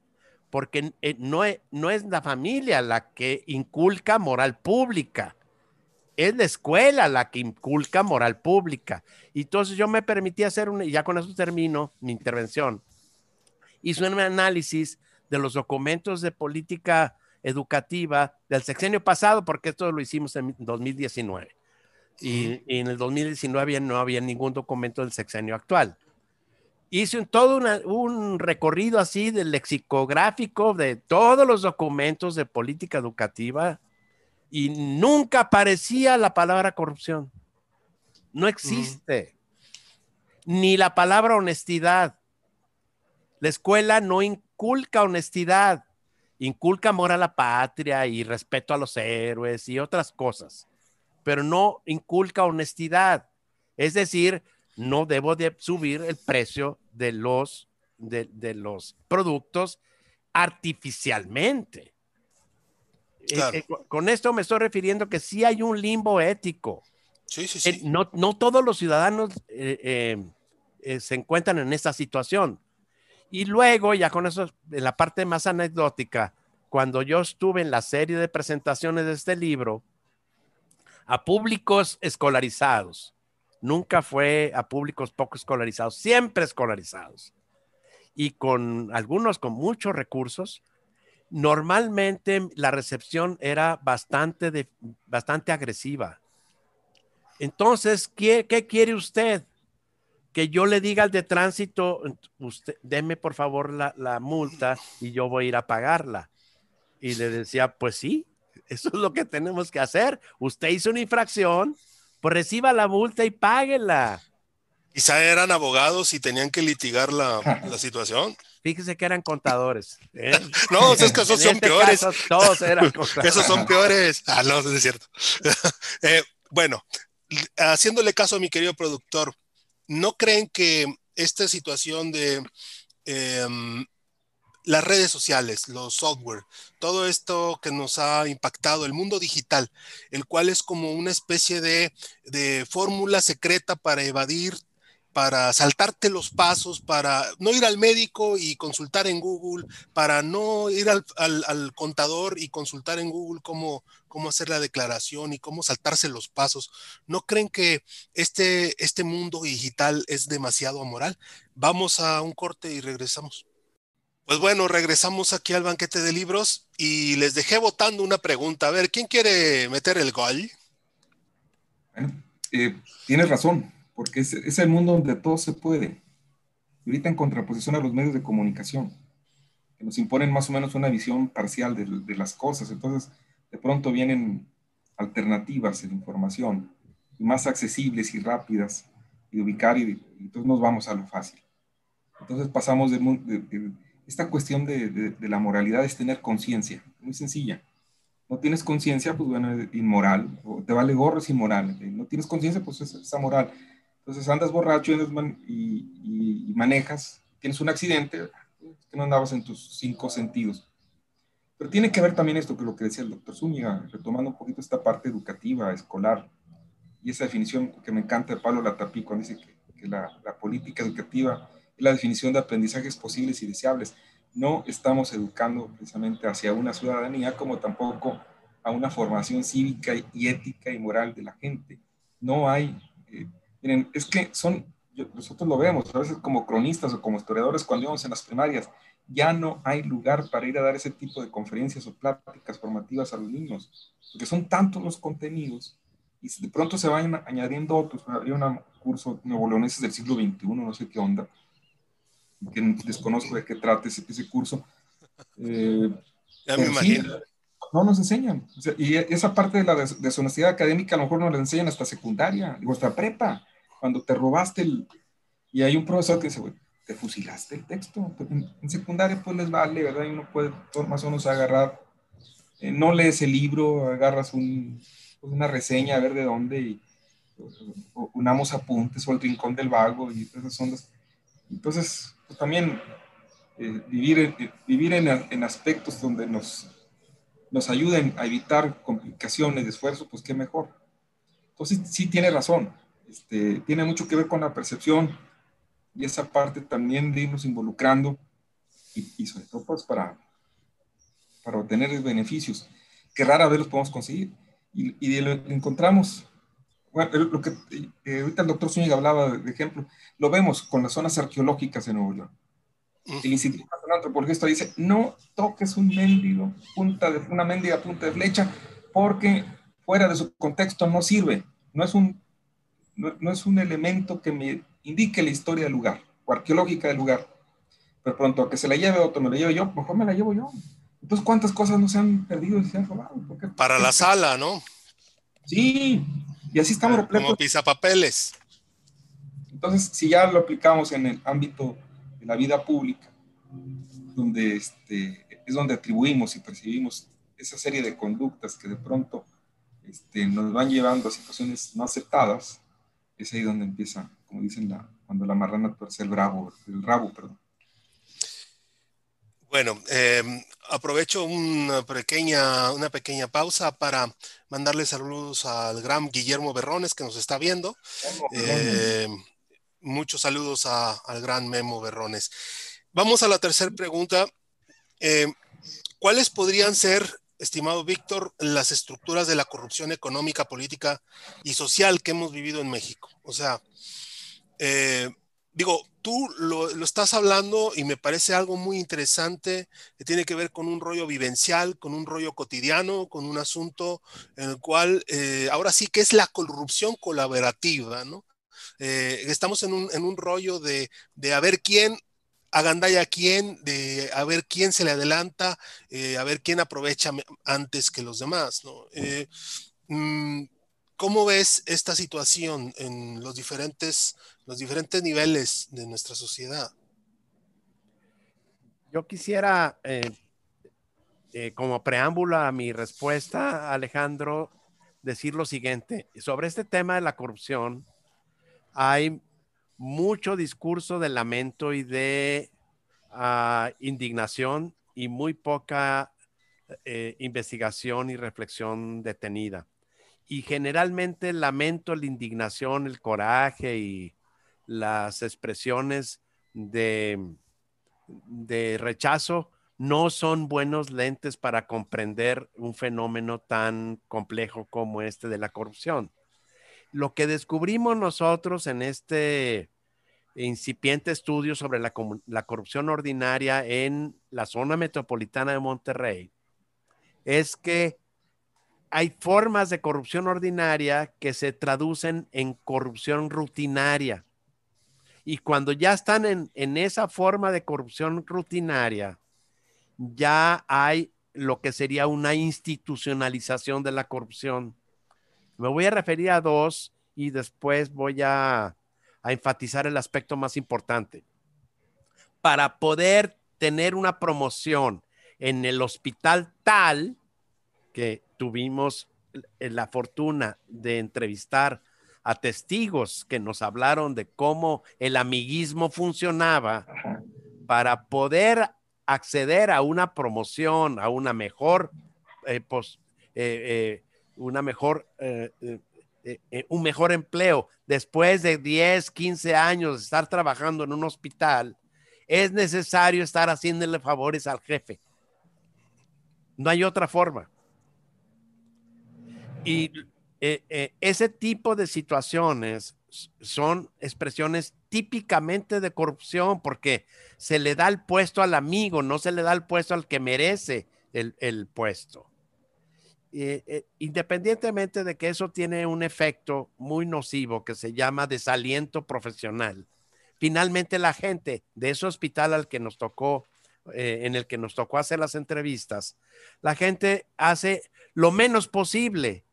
porque eh, no, es, no es la familia la que inculca moral pública, es la escuela la que inculca moral pública. Y entonces yo me permití hacer un, y ya con eso termino mi intervención, hice un análisis de los documentos de política educativa del sexenio pasado, porque esto lo hicimos en 2019. Y, y en el 2019 no había ningún documento del sexenio actual. Hice un, todo un recorrido así del lexicográfico de todos los documentos de política educativa y nunca aparecía la palabra corrupción. No existe. Ni la palabra honestidad. La escuela no inculca honestidad, inculca amor a la patria y respeto a los héroes y otras cosas, pero no inculca honestidad. Es decir, no debo de subir el precio de los, de, de los productos artificialmente. Eh, eh, con esto me estoy refiriendo que sí hay un limbo ético. Sí, sí, sí. no, no, todos los ciudadanos eh, se encuentran en esta situación. Y luego, ya con eso, en la parte más anecdótica, cuando yo estuve en la serie de presentaciones de este libro, a públicos escolarizados, nunca fue a públicos poco escolarizados, siempre escolarizados. Y con algunos con muchos recursos, normalmente la recepción era bastante, de, bastante agresiva. Entonces, ¿qué, ¿qué, quiere usted? Que yo le diga al de tránsito, usted, deme por favor la, la multa y yo voy a ir a pagarla. Y le decía, pues sí, eso es lo que tenemos que hacer. Usted hizo una infracción, pues reciba la multa y páguela. Quizá eran abogados y tenían que litigar la, la situación. Fíjese que eran contadores. ¿eh? no, esos casos son este peores. Caso, todos eran contadores. Esos son peores. Ah, no, es cierto. eh, bueno, haciéndole caso a mi querido productor, ¿no creen que esta situación de eh, las redes sociales, los software, todo esto que nos ha impactado, el mundo digital, el cual es como una especie de, de fórmula secreta para evadir para saltarte los pasos, para no ir al médico y consultar en Google, para no ir al, al, contador y consultar en Google cómo, cómo, hacer la declaración y cómo saltarse los pasos. ¿No creen que este, este mundo digital es demasiado amoral? Vamos a un corte y regresamos. Pues bueno, regresamos aquí al banquete de libros y les dejé votando una pregunta. A ver, ¿quién quiere meter el gol? Bueno, eh, tienes razón porque es, es, el mundo donde todo se puede. ahorita en contraposición a los medios de comunicación, que nos imponen más o menos una visión parcial de, de las cosas. Entonces, de pronto vienen alternativas de información, más accesibles y rápidas, y ubicar, y, entonces nos vamos a lo fácil. Entonces pasamos de, de esta cuestión de, la moralidad es tener conciencia, muy sencilla no tienes conciencia, pues bueno, es inmoral, te vale gorro, es inmoral. No tienes conciencia, pues es, es amoral. Entonces andas borracho y, y, manejas, tienes un accidente, que no andabas en tus cinco sentidos. Pero tiene que ver también esto que lo que decía el doctor Zúñiga, retomando un poquito esta parte educativa, escolar, y esa definición que me encanta de Pablo Latapí cuando dice que, que la, la, política educativa la definición de aprendizajes posibles y deseables. No estamos educando precisamente hacia una ciudadanía como tampoco a una formación cívica y ética y moral de la gente. No hay eh, Miren, es que son, nosotros lo vemos, a veces como cronistas o como historiadores cuando íbamos en las primarias, ya no hay lugar para ir a dar ese tipo de conferencias o pláticas formativas a los niños, porque son tantos los contenidos y de pronto se van añadiendo otros. Había un curso neoleoneses del siglo XXI, no sé qué onda, que desconozco de qué trata ese, ese curso. Eh, ya me imagino. Sí, no nos enseñan. O sea, y esa parte de la deshonestidad académica a lo mejor nos la enseñan hasta secundaria, hasta prepa cuando te robaste el... Y hay un profesor que dice, güey, te fusilaste el texto. En, secundaria pues les vale, ¿verdad? Y uno puede más o menos agarrar, eh, no lees el libro, agarras un, pues una reseña a ver de dónde y o, unamos apuntes o el rincón del vago y esas son las... Entonces, también eh, vivir, en, vivir en, en, aspectos donde nos, nos ayuden a evitar complicaciones de esfuerzo, pues qué mejor. Entonces, sí tiene razón este, tiene mucho que ver con la percepción y esa parte también de irnos involucrando y, y sobre todo pues para, para obtener beneficios que rara vez los podemos conseguir. y, lo encontramos. Bueno, lo que eh, ahorita el doctor Zúñiga hablaba de, ejemplo, lo vemos con las zonas arqueológicas en Nuevo York. El Instituto Nacional de Antropología dice, no toques un mendigo punta de, una mendiga punta de flecha porque fuera de su contexto no sirve. No es un, no es un elemento que me indique la historia del lugar o arqueológica del lugar. Pero pronto que se la lleve otro, me la lleve yo, mejor me la llevo yo. Entonces, ¿cuántas cosas no se han perdido y se han robado? Para la sala, ¿no? Sí, y así estamos repletos. Como papeles. Entonces, si ya lo aplicamos en el ámbito de la vida pública, donde este, es donde atribuimos y percibimos esa serie de conductas que de pronto este, nos van llevando a situaciones no aceptadas, es ahí donde empieza, como dicen, la, cuando la marrana tuerce el, bravo, el rabo. Perdón. Bueno, em, aprovecho una pequeña, una pequeña pausa para mandarle saludos al gran Guillermo Berrones que nos está viendo. Em, muchos saludos al gran Memo Berrones. Vamos a la tercera pregunta. Em, ¿Cuáles podrían ser, estimado Víctor, las estructuras de la corrupción económica, política y social que hemos vivido en México? O sea, eh, digo, tú lo, estás hablando y me parece algo muy interesante que tiene que ver con un rollo vivencial, con un rollo cotidiano, con un asunto en el cual eh, ahora sí que es la corrupción colaborativa, ¿no? Eh, estamos en un, rollo de, de a ver quién agandalla a quién, de a ver quién se le adelanta, eh, a ver quién aprovecha antes que los demás, ¿no? Mm, ¿Cómo ves esta situación en los diferentes, los diferentes niveles de nuestra sociedad? Yo quisiera, eh, eh, como preámbulo a mi respuesta, Alejandro, decir lo siguiente. Sobre este tema de la corrupción, hay mucho discurso de lamento y de ah, indignación y muy poca eh, investigación y reflexión detenida y generalmente lamento la indignación, el coraje y las expresiones de, rechazo no son buenos lentes para comprender un fenómeno tan complejo como este de la corrupción. Lo que descubrimos nosotros en este incipiente estudio sobre la corrupción ordinaria en la zona metropolitana de Monterrey es que hay formas de corrupción ordinaria que se traducen en corrupción rutinaria. Y cuando ya están en, esa forma de corrupción rutinaria, ya hay lo que sería una institucionalización de la corrupción. Me voy a referir a dos y después voy a, a enfatizar el aspecto más importante. Para poder tener una promoción en el hospital tal que tuvimos la fortuna de entrevistar a testigos que nos hablaron de cómo el amiguismo funcionaba para poder acceder a una promoción, a una mejor, eh, eh, eh, una mejor, un mejor empleo después de 10, 15 años de estar trabajando en un hospital, es necesario estar haciéndole favores al jefe. No hay otra forma. Y eh, eh, ese tipo de situaciones son expresiones típicamente de corrupción porque se le da el puesto al amigo, no se le da el puesto al que merece el, puesto. Eh, independientemente de que eso tiene un efecto muy nocivo que se llama desaliento profesional, finalmente la gente de ese hospital al que nos tocó, en el que nos tocó hacer las entrevistas, la gente hace lo menos posible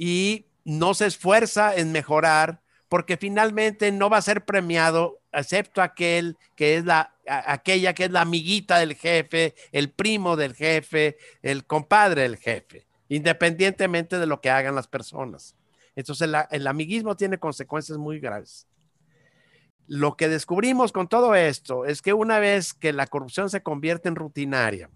y no se esfuerza en mejorar porque finalmente no va a ser premiado excepto aquel que es la aquella que es la amiguita del jefe, el primo del jefe, el compadre del jefe, independientemente de lo que hagan las personas. Entonces el amiguismo tiene consecuencias muy graves. Lo que descubrimos con todo esto es que una vez que la corrupción se convierte en rutinaria,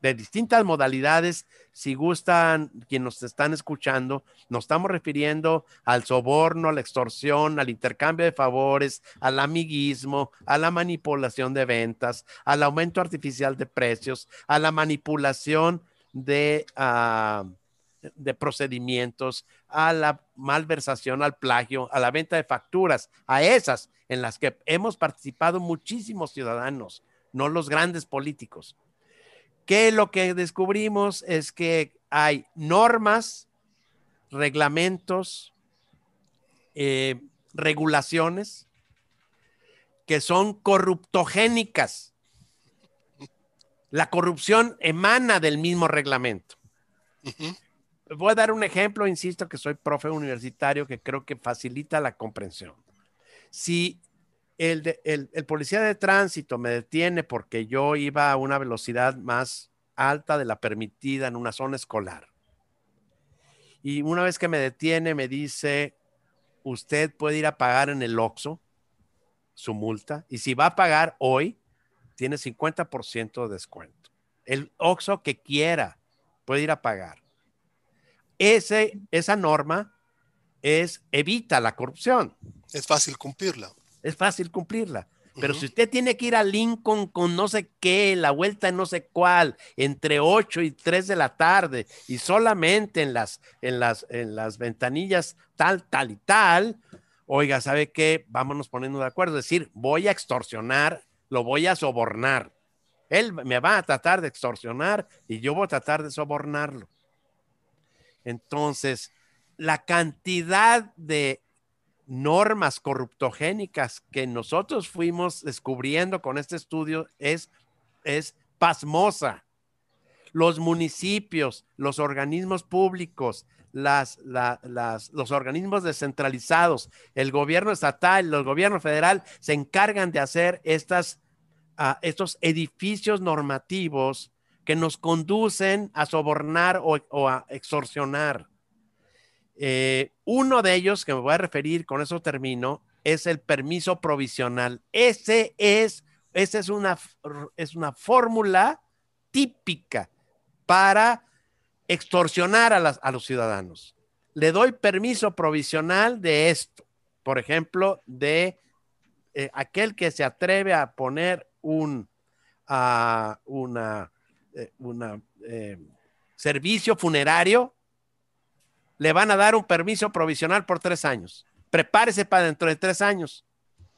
de distintas modalidades. Si gustan, quienes nos están escuchando, nos estamos refiriendo al soborno, a la extorsión, al intercambio de favores, al amiguismo, a la manipulación de ventas, al aumento artificial de precios, a la manipulación de, ah, de procedimientos, a la malversación, al plagio, a la venta de facturas, a esas en las que hemos participado muchísimos ciudadanos, no los grandes políticos. Que lo que descubrimos es que hay normas, reglamentos, eh, regulaciones que son corruptogénicas. La corrupción emana del mismo reglamento. Voy a dar un ejemplo, insisto que soy profe universitario que creo que facilita la comprensión. Si el, el, policía de tránsito me detiene porque yo iba a una velocidad más alta de la permitida en una zona escolar. Y una vez que me detiene, me dice, usted puede ir a pagar en el OXO su multa y si va a pagar hoy, tiene 50% de descuento. El OXO que quiera puede ir a pagar. Ese, esa norma es evita la corrupción. Es fácil cumplirla. Es fácil cumplirla. Pero si usted tiene que ir a Lincoln con no sé qué, la vuelta en no sé cuál, entre 8 y 3 de la tarde, y solamente en las, en las, en las ventanillas tal, tal y tal, oiga, ¿sabe qué? Vámonos poniendo de acuerdo. Es decir, voy a extorsionar, lo voy a sobornar. Él me va a tratar de extorsionar y yo voy a tratar de sobornarlo. Entonces, la cantidad de normas corruptogénicas que nosotros fuimos descubriendo con este estudio es, es pasmosa. Los municipios, los organismos públicos, las, los organismos descentralizados, el gobierno estatal, el gobierno federal se encargan de hacer estas, ah, estos edificios normativos que nos conducen a sobornar o a extorsionar. Eh, uno de ellos que me voy a referir, con eso termino, es el permiso provisional. Ese es, esa es una, es una fórmula típica para extorsionar a, a, los ciudadanos. Le doy permiso provisional de esto, por ejemplo, de eh, aquel que se atreve a poner un uh, una, eh, una servicio funerario le van a dar un permiso provisional por tres años. Prepárese para dentro de tres años,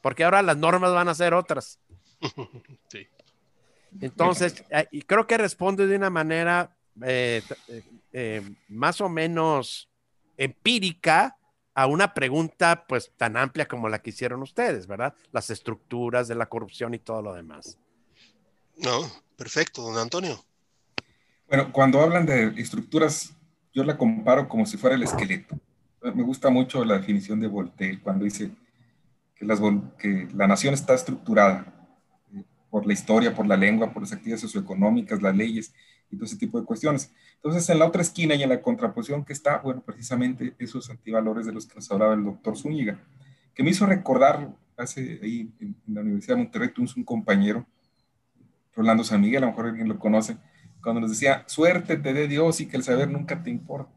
porque ahora las normas van a ser otras. Sí. Entonces, eh, y creo que responde de una manera eh, eh, más o menos empírica a una pregunta pues tan amplia como la que hicieron ustedes, ¿verdad? Las estructuras de la corrupción y todo lo demás. No, perfecto, don Antonio. Bueno, cuando hablan de estructuras yo la comparo como si fuera el esqueleto. Me gusta mucho la definición de Voltaire cuando dice que, la nación está estructurada eh, por la historia, por la lengua, por las actividades socioeconómicas, las leyes y todo ese tipo de cuestiones. Entonces, en la otra esquina y en la contraposición que está, bueno, precisamente esos antivalores de los que nos hablaba el doctor Zúñiga, que me hizo recordar, hace ahí en, la Universidad de Monterrey, tuvimos un compañero, Rolando San Miguel, a lo mejor alguien lo conoce, cuando nos decía, suerte te dé Dios y que el saber nunca te importa.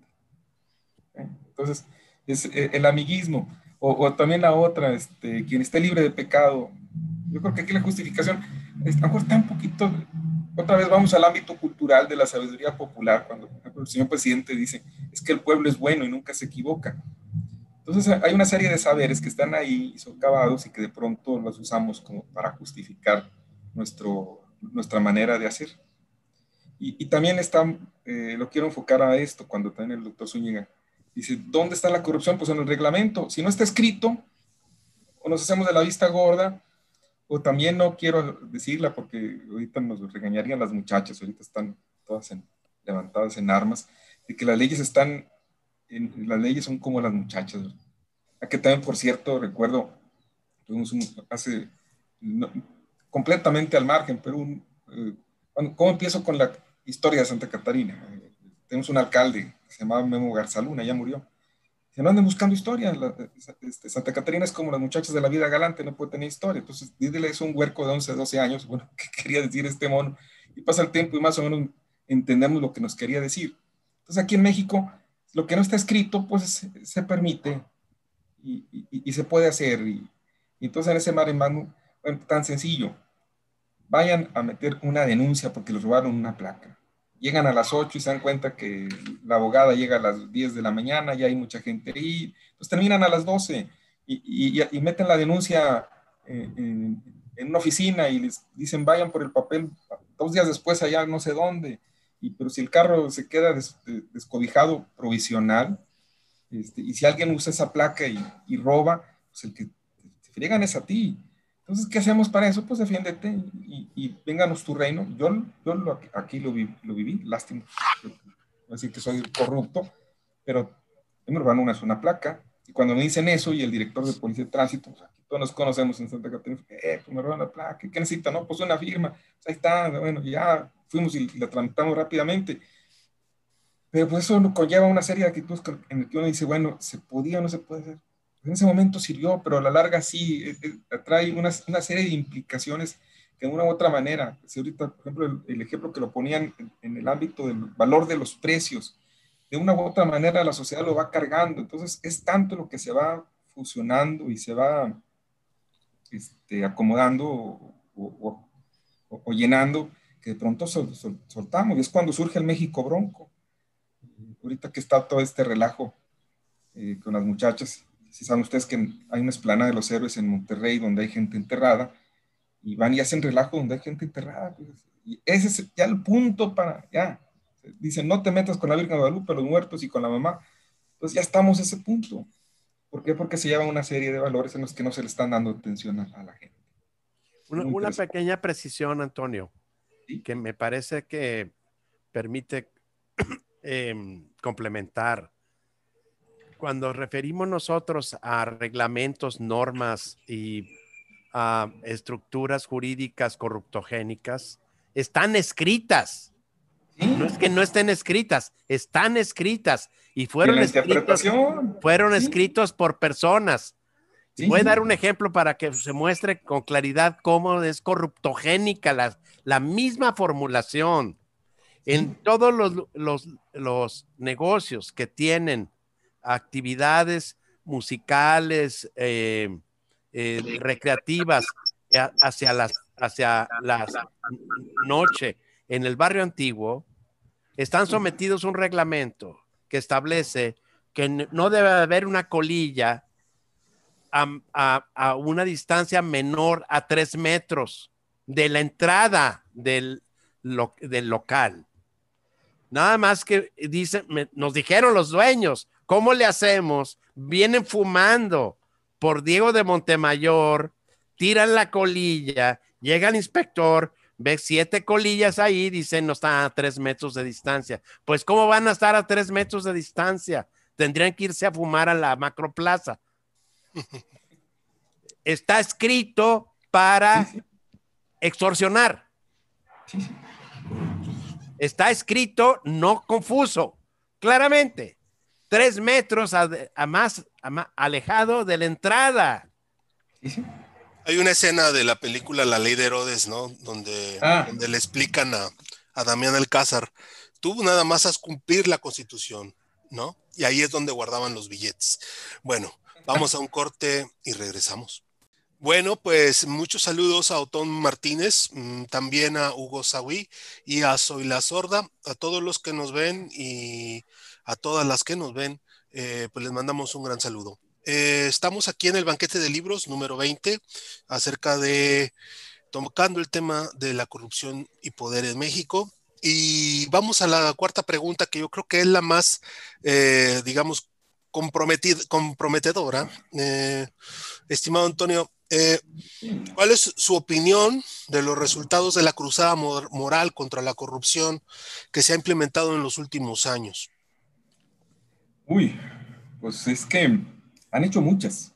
¿Eh? Entonces, es eh, el amiguismo, o, también la otra, este, quien esté libre de pecado. Yo creo que aquí la justificación, a un poquito, otra vez vamos al ámbito cultural de la sabiduría popular, cuando el señor presidente dice, es que el pueblo es bueno y nunca se equivoca. Entonces hay una serie de saberes que están ahí socavados y que de pronto los usamos como para justificar nuestro, nuestra manera de hacer. Y, también está, eh, lo quiero enfocar a esto cuando también el doctor Zúñiga dice, ¿dónde está la corrupción? Pues en el reglamento. Si no está escrito, o nos hacemos de la vista gorda, o también no quiero decirla porque ahorita nos regañarían las muchachas, ahorita están todas levantadas en armas, de que las leyes están, en, las leyes son como las muchachas. Aquí también, por cierto, recuerdo, tuvimos un, hace, completamente al margen, pero un, eh, ¿cómo empiezo con la historia de Santa Catarina? Tenemos un alcalde se llamaba Memo Garzaluna, ya murió. Se no anden buscando historia. Este, Santa Catarina es como las muchachas de la vida galante, no puede tener historia. Entonces, dídele es un huerco de 11, 12 años. Bueno, ¿qué quería decir este mono? Y pasa el tiempo y más o menos entendemos lo que nos quería decir. Entonces, aquí en México, lo que no está escrito, pues se, permite y, se puede hacer. Y, entonces, en ese mar en mano, tan sencillo, vayan a meter una denuncia porque les robaron una placa. llegan a las 8 y se dan cuenta que la abogada llega a las 10 de la mañana, ya hay mucha gente ahí, pues terminan a las 12 y, y, meten la denuncia en, en, una oficina y les dicen vayan por el papel dos días después allá no sé dónde, y, pero si el carro se queda descobijado provisional, este, y si alguien usa esa placa y, y roba, pues el que te friegan es a ti. Entonces, ¿qué hacemos para eso? Pues defiéndete y, y tu reino. Yo, yo aquí lo, vi, lo viví, lástima. Así que soy corrupto, pero en Urbano una es placa. Y cuando me dicen eso y el director de policía de tránsito, pues aquí todos nos conocemos en Santa Catarina, eh, pues me roban la placa, ¿qué necesita? No, pues una firma. Pues ahí está, bueno, ya fuimos y la tramitamos rápidamente. Pero pues eso conlleva una serie de actitudes en las que uno dice, bueno, ¿se podía o no se puede hacer? En ese momento sirvió, pero a la larga sí eh, eh, trae una, una, serie de implicaciones que de una u otra manera, si ahorita, por ejemplo, el, ejemplo que lo ponían en, el ámbito del valor de los precios, de una u otra manera la sociedad lo va cargando, entonces es tanto lo que se va fusionando y se va este, acomodando o, o, llenando que de pronto soltamos, y es cuando surge el México Bronco, ahorita que está todo este relajo eh, con las muchachas, si saben ustedes que hay una esplana de los héroes en Monterrey donde hay gente enterrada y van y hacen relajo donde hay gente enterrada. Pues, y ese es ya el punto para, ya, dicen, no te metas con la Virgen de Guadalupe, los muertos y con la mamá. Pues ya estamos a ese punto. ¿Por qué? Porque se lleva una serie de valores en los que no se le están dando atención a, la gente. Una, pequeña precisión, Antonio, que me parece que permite em, complementar cuando referimos nosotros a reglamentos, normas y a estructuras jurídicas corruptogénicas, están escritas. No es que no estén escritas, están escritas y fueron, escritos, fueron escritos por personas. Voy a dar un ejemplo para que se muestre con claridad cómo es corruptogénica la, la misma formulación. En todos los, los, los negocios que tienen actividades musicales, eh, eh, recreativas eh, hacia las hacia la noche en el barrio antiguo, están sometidos a un reglamento que establece que no debe haber una colilla a, una distancia menor a tres metros de la entrada del, del local. Nada más que dicen, nos dijeron los dueños, ¿Cómo le hacemos? Vienen fumando por Diego de Montemayor, tiran la colilla, llega el inspector, ve siete colillas ahí, dicen no están a tres metros de distancia. Pues, ¿cómo van a estar a tres metros de distancia? Tendrían que irse a fumar a la macroplaza. Está escrito para extorsionar. Está escrito no confuso, claramente tres metros a, más, alejado de la entrada. Hay una escena de la película La Ley de Herodes, ¿no? Donde, ah. donde le explican a, a Damián Alcázar, tú nada más has cumplir la constitución, ¿no? Y ahí es donde guardaban los billetes. Bueno, vamos a un corte y regresamos. Bueno, pues muchos saludos a Otón Martínez, mm, también a Hugo Sawi y a Soy la Sorda, a todos los que nos ven y a todas las que nos ven, eh, pues les mandamos un gran saludo. Eh, estamos aquí en el banquete de libros número 20 acerca de tocando el tema de la corrupción y poder en México. Y vamos a la cuarta pregunta que yo creo que es la más, eh, digamos, comprometedora. estimado Antonio, ¿cuál es su opinión de los resultados de la cruzada moral contra la corrupción que se ha implementado en los últimos años? Uy, pues es que han hecho muchas.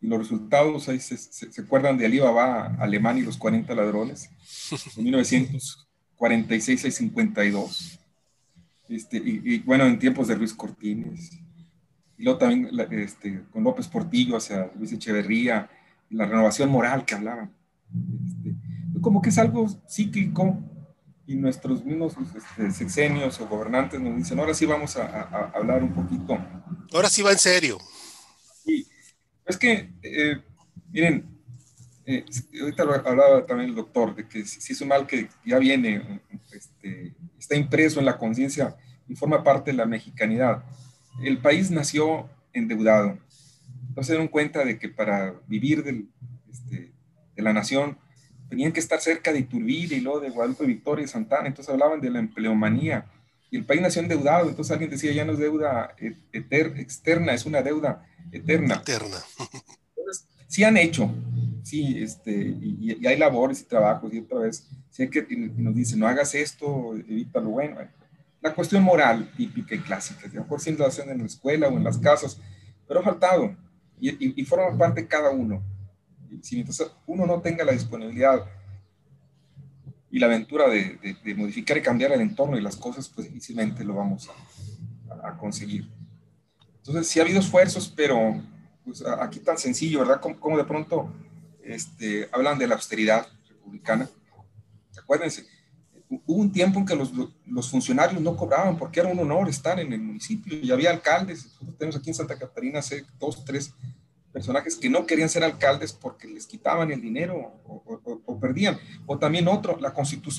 Y los resultados ahí se, acuerdan de Alibaba, Alemán y los 40 ladrones, en 1946 y 52. Este, y, bueno, en tiempos de Luis Cortines. Y luego también este, con López Portillo hacia Luis Echeverría, la renovación moral que hablaban. Este, como que es algo cíclico y nuestros mismos este, sexenios o gobernantes nos dicen, ahora sí vamos a, hablar un poquito. Ahora sí va en serio. Sí, es que, eh, miren, eh, ahorita lo hablaba también el doctor, de que si, es un mal que ya viene este, está impreso en la conciencia y forma parte de la mexicanidad. El país nació endeudado. Entonces se dieron cuenta de que para vivir del, este, de la nación tenían que estar cerca de Iturbide y luego de Guadalupe Victoria y Santana. Entonces hablaban de la empleomanía. Y el país nació endeudado. Entonces alguien decía, ya no es deuda externa, es una deuda eterna. Eterna. Entonces, sí han hecho, sí, este, y, hay labores y trabajos, y otra vez, sé que nos dicen, no hagas esto, evita lo bueno. La cuestión moral típica y clásica, a lo mejor sí lo hacen en la escuela o en las casas, pero ha faltado, y, y, forma parte de cada uno. Si mientras uno no tenga la disponibilidad y la aventura de, de, modificar y cambiar el entorno y las cosas, pues difícilmente lo vamos a, a conseguir. Entonces, sí ha habido esfuerzos, pero pues, aquí tan sencillo, ¿verdad? Como, de pronto este, hablan de la austeridad republicana. Acuérdense, hubo un tiempo en que los, los, funcionarios no cobraban porque era un honor estar en el municipio y había alcaldes. tenemos aquí en Santa Catarina hace dos, tres personajes que no querían ser alcaldes porque les quitaban el dinero o, perdían. O también otro, la,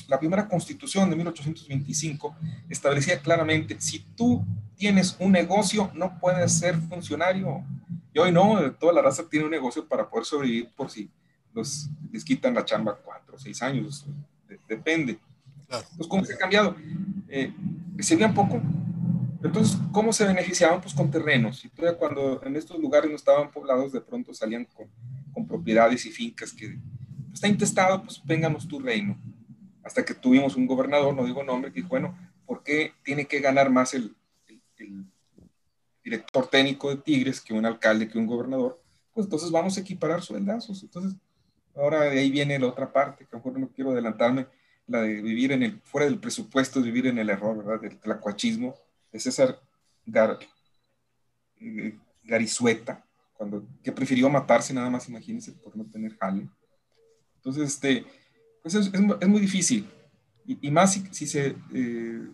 la primera constitución de 1825 establecía claramente, si tú tienes un negocio, no puedes ser funcionario y hoy no, toda la raza tiene un negocio para poder sobrevivir por si los, les quitan la chamba cuatro o seis años, depende. Entonces, ¿cómo se ha cambiado? Eh, ¿Recibían poco? Entonces, ¿cómo se beneficiaban? Pues con terrenos. Y todavía cuando en estos lugares no estaban poblados, de pronto salían con, con propiedades y fincas que pues, está intestado, pues vénganos tu reino. Hasta que tuvimos un gobernador, no digo nombre, que dijo, bueno, ¿por qué tiene que ganar más el, el director técnico de Tigres que un alcalde, que un gobernador, pues entonces vamos a equiparar sueldazos. Entonces, ahora de ahí viene la otra parte, que a lo mejor no quiero adelantarme, la de vivir en el, fuera del presupuesto, vivir en el error, ¿verdad? Del tlacuachismo, de César Gar, eh, Garizueta, cuando, que prefirió matarse nada más, imagínense, por no tener jale. Entonces, este, pues es, es, muy difícil. Y, y más si, si se, eh,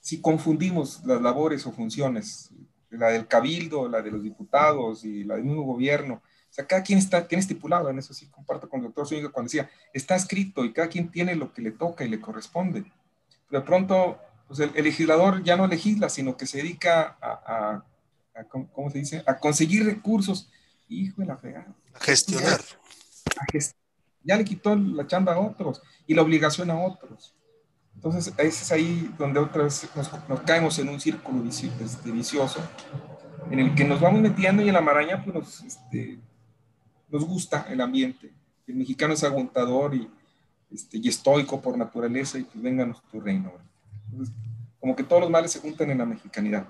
si confundimos las labores o funciones la del cabildo, la de los diputados y la del mismo gobierno. O sea, cada quien está, tiene estipulado, en eso sí comparto con el doctor Zúñiga cuando decía, está escrito y cada quien tiene lo que le toca y le corresponde. Pero de pronto, pues el, legislador ya no legisla, sino que se dedica a, ¿cómo se dice? A conseguir recursos. Hijo de la fregada. A gestionar. ya le quitó la chamba a otros y la obligación a otros. Entonces, es ahí donde otra vez nos, caemos en un círculo este, vicioso, en el que nos vamos metiendo y en la maraña pues nos, este, nos gusta el ambiente. El mexicano es aguantador y, este, y estoico por naturaleza y pues vénganos tu reino. Entonces, como que todos los males se juntan en la mexicanidad,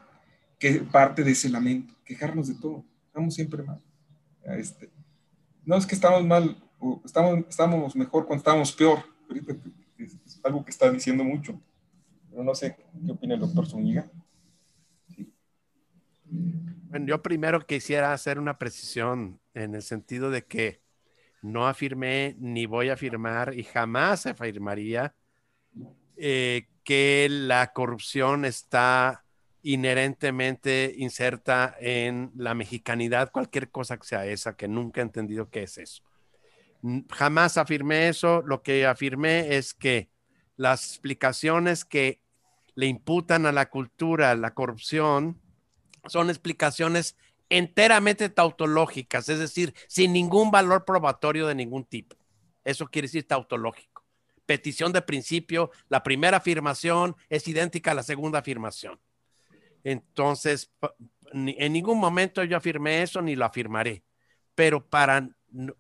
que parte de ese lamento, quejarnos de todo, estamos siempre mal. Este, no es que estamos mal, estamos, estamos mejor cuando estamos peor, ahorita es, algo que está diciendo mucho. Pero no sé qué opina el doctor Zúñiga. Bueno, yo primero quisiera hacer una precisión en el sentido de que no afirmé ni voy a afirmar y jamás afirmaría eh, que la corrupción está inherentemente inserta en la mexicanidad, cualquier cosa que sea esa, que nunca he entendido qué es eso. Jamás afirmé eso. Lo que afirmé es que las explicaciones que le imputan a la cultura la corrupción son explicaciones enteramente tautológicas, es decir, sin ningún valor probatorio de ningún tipo. Eso quiere decir tautológico. Petición de principio, la primera afirmación es idéntica a la segunda afirmación. Entonces, en ningún momento yo afirmé eso ni lo afirmaré, pero para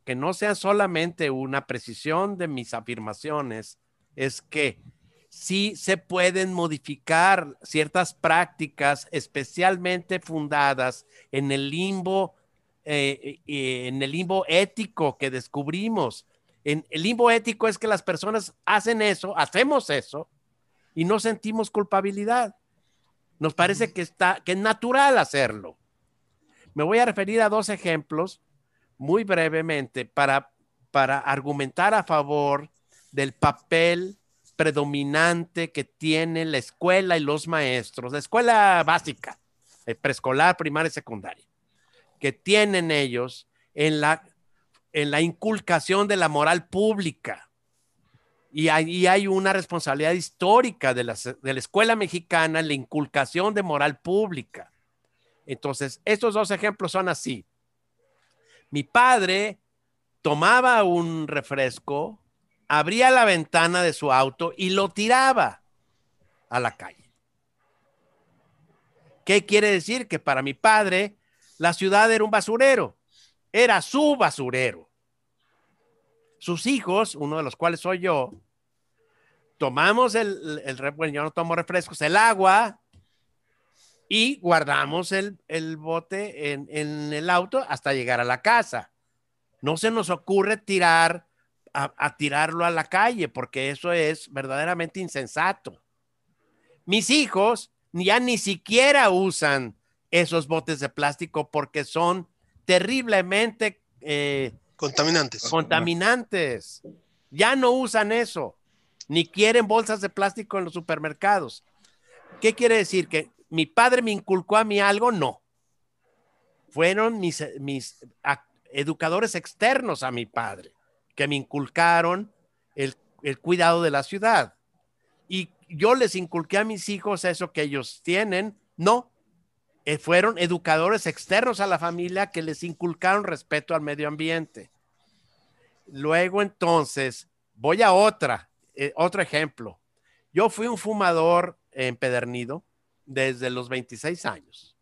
que no sea solamente una precisión de mis afirmaciones, es que sí se pueden modificar ciertas prácticas especialmente fundadas en el limbo, eh, eh, en el limbo ético que descubrimos. En el limbo ético es que las personas hacen eso, hacemos eso y no sentimos culpabilidad. Nos parece que está que es natural hacerlo. Me voy a referir a dos ejemplos muy brevemente para, para argumentar a favor del papel predominante que tiene la escuela y los maestros, la escuela básica, eh, preescolar, primaria y secundaria, que tienen ellos en la, en la inculcación de la moral pública. Y ahí hay una responsabilidad histórica de la, de la escuela mexicana en la inculcación de moral pública. Entonces, estos dos ejemplos son así. Mi padre tomaba un refresco, abría la ventana de su auto y lo tiraba a la calle. ¿Qué quiere decir? Que para mi padre la ciudad era un basurero, era su basurero. Sus hijos, uno de los cuales soy yo, tomamos el, refrescos, el agua y guardamos el, bote en, el auto hasta llegar a la casa. No se nos ocurre tirar, a tirarlo a la calle, porque eso es verdaderamente insensato. Mis hijos ya ni siquiera usan esos botes de plástico porque son terriblemente eh, contaminantes. Contaminantes. Ya no usan eso, ni quieren bolsas de plástico en los supermercados. ¿Qué quiere decir? ¿Que mi padre me inculcó a mí algo? No. Fueron mis, mis educadores externos a mi padre que me inculcaron el, el cuidado de la ciudad. Y yo les inculqué a mis hijos eso que ellos tienen. No, fueron educadores externos a la familia que les inculcaron respeto al medio ambiente. Luego entonces, voy a otra, eh, otro ejemplo. Yo fui un fumador empedernido desde los 26 años.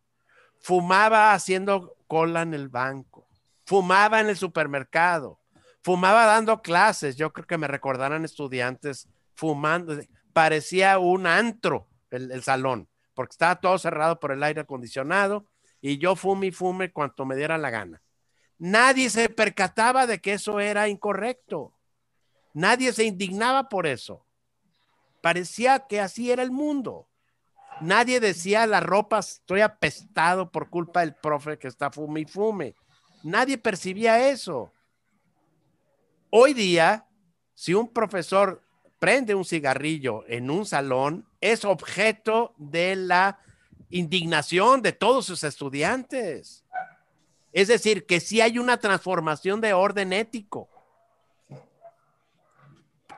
Fumaba haciendo cola en el banco, fumaba en el supermercado, fumaba dando clases. Yo creo que me recordarán estudiantes fumando. Parecía un antro el salón porque estaba todo cerrado por el aire acondicionado y yo fume y fume cuanto me diera la gana. Nadie se percataba de que eso era incorrecto. Nadie se indignaba por eso. Parecía que así era el mundo. Nadie decía la ropa, estoy apestado por culpa del profe que está fume y fume. Nadie percibía eso. Hoy día, si un profesor prende un cigarrillo en un salón es objeto de la indignación de todos sus estudiantes. Es decir, que si hay una transformación de orden ético.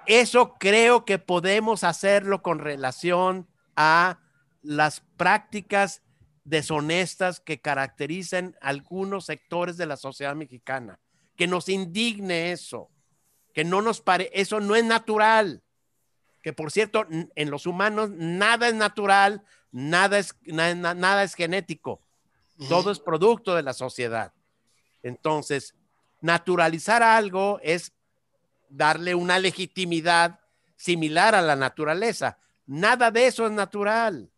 Eso creo que podemos hacerlo con relación a las prácticas deshonestas que caracterizan algunos sectores de la sociedad mexicana. Que nos indigne eso, que no nos pare, eso no es natural que por cierto, en los humanos nada es natural, nada es, nada, es genético, todo es producto de la sociedad. Entonces, naturalizar algo es darle una legitimidad similar a la naturaleza. Nada de eso es natural.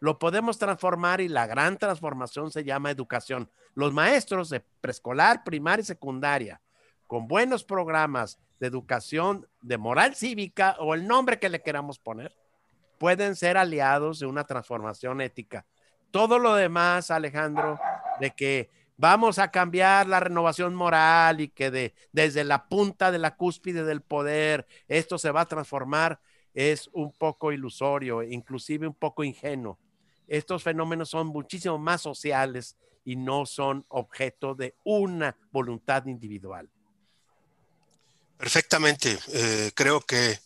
Lo podemos transformar y la gran transformación se llama educación. Los maestros de preescolar, primaria y secundaria, con buenos programas de educación, de moral cívica o el nombre que le queramos poner, pueden ser aliados de una transformación ética. Todo lo demás, Alejandro, de que vamos a cambiar la renovación moral y que de, desde la punta de la cúspide del poder esto se va a transformar, es un poco ilusorio, inclusive un poco ingenuo. Estos fenómenos son muchísimo más sociales y no son objeto de una voluntad individual. Perfectamente. Eh, creo que,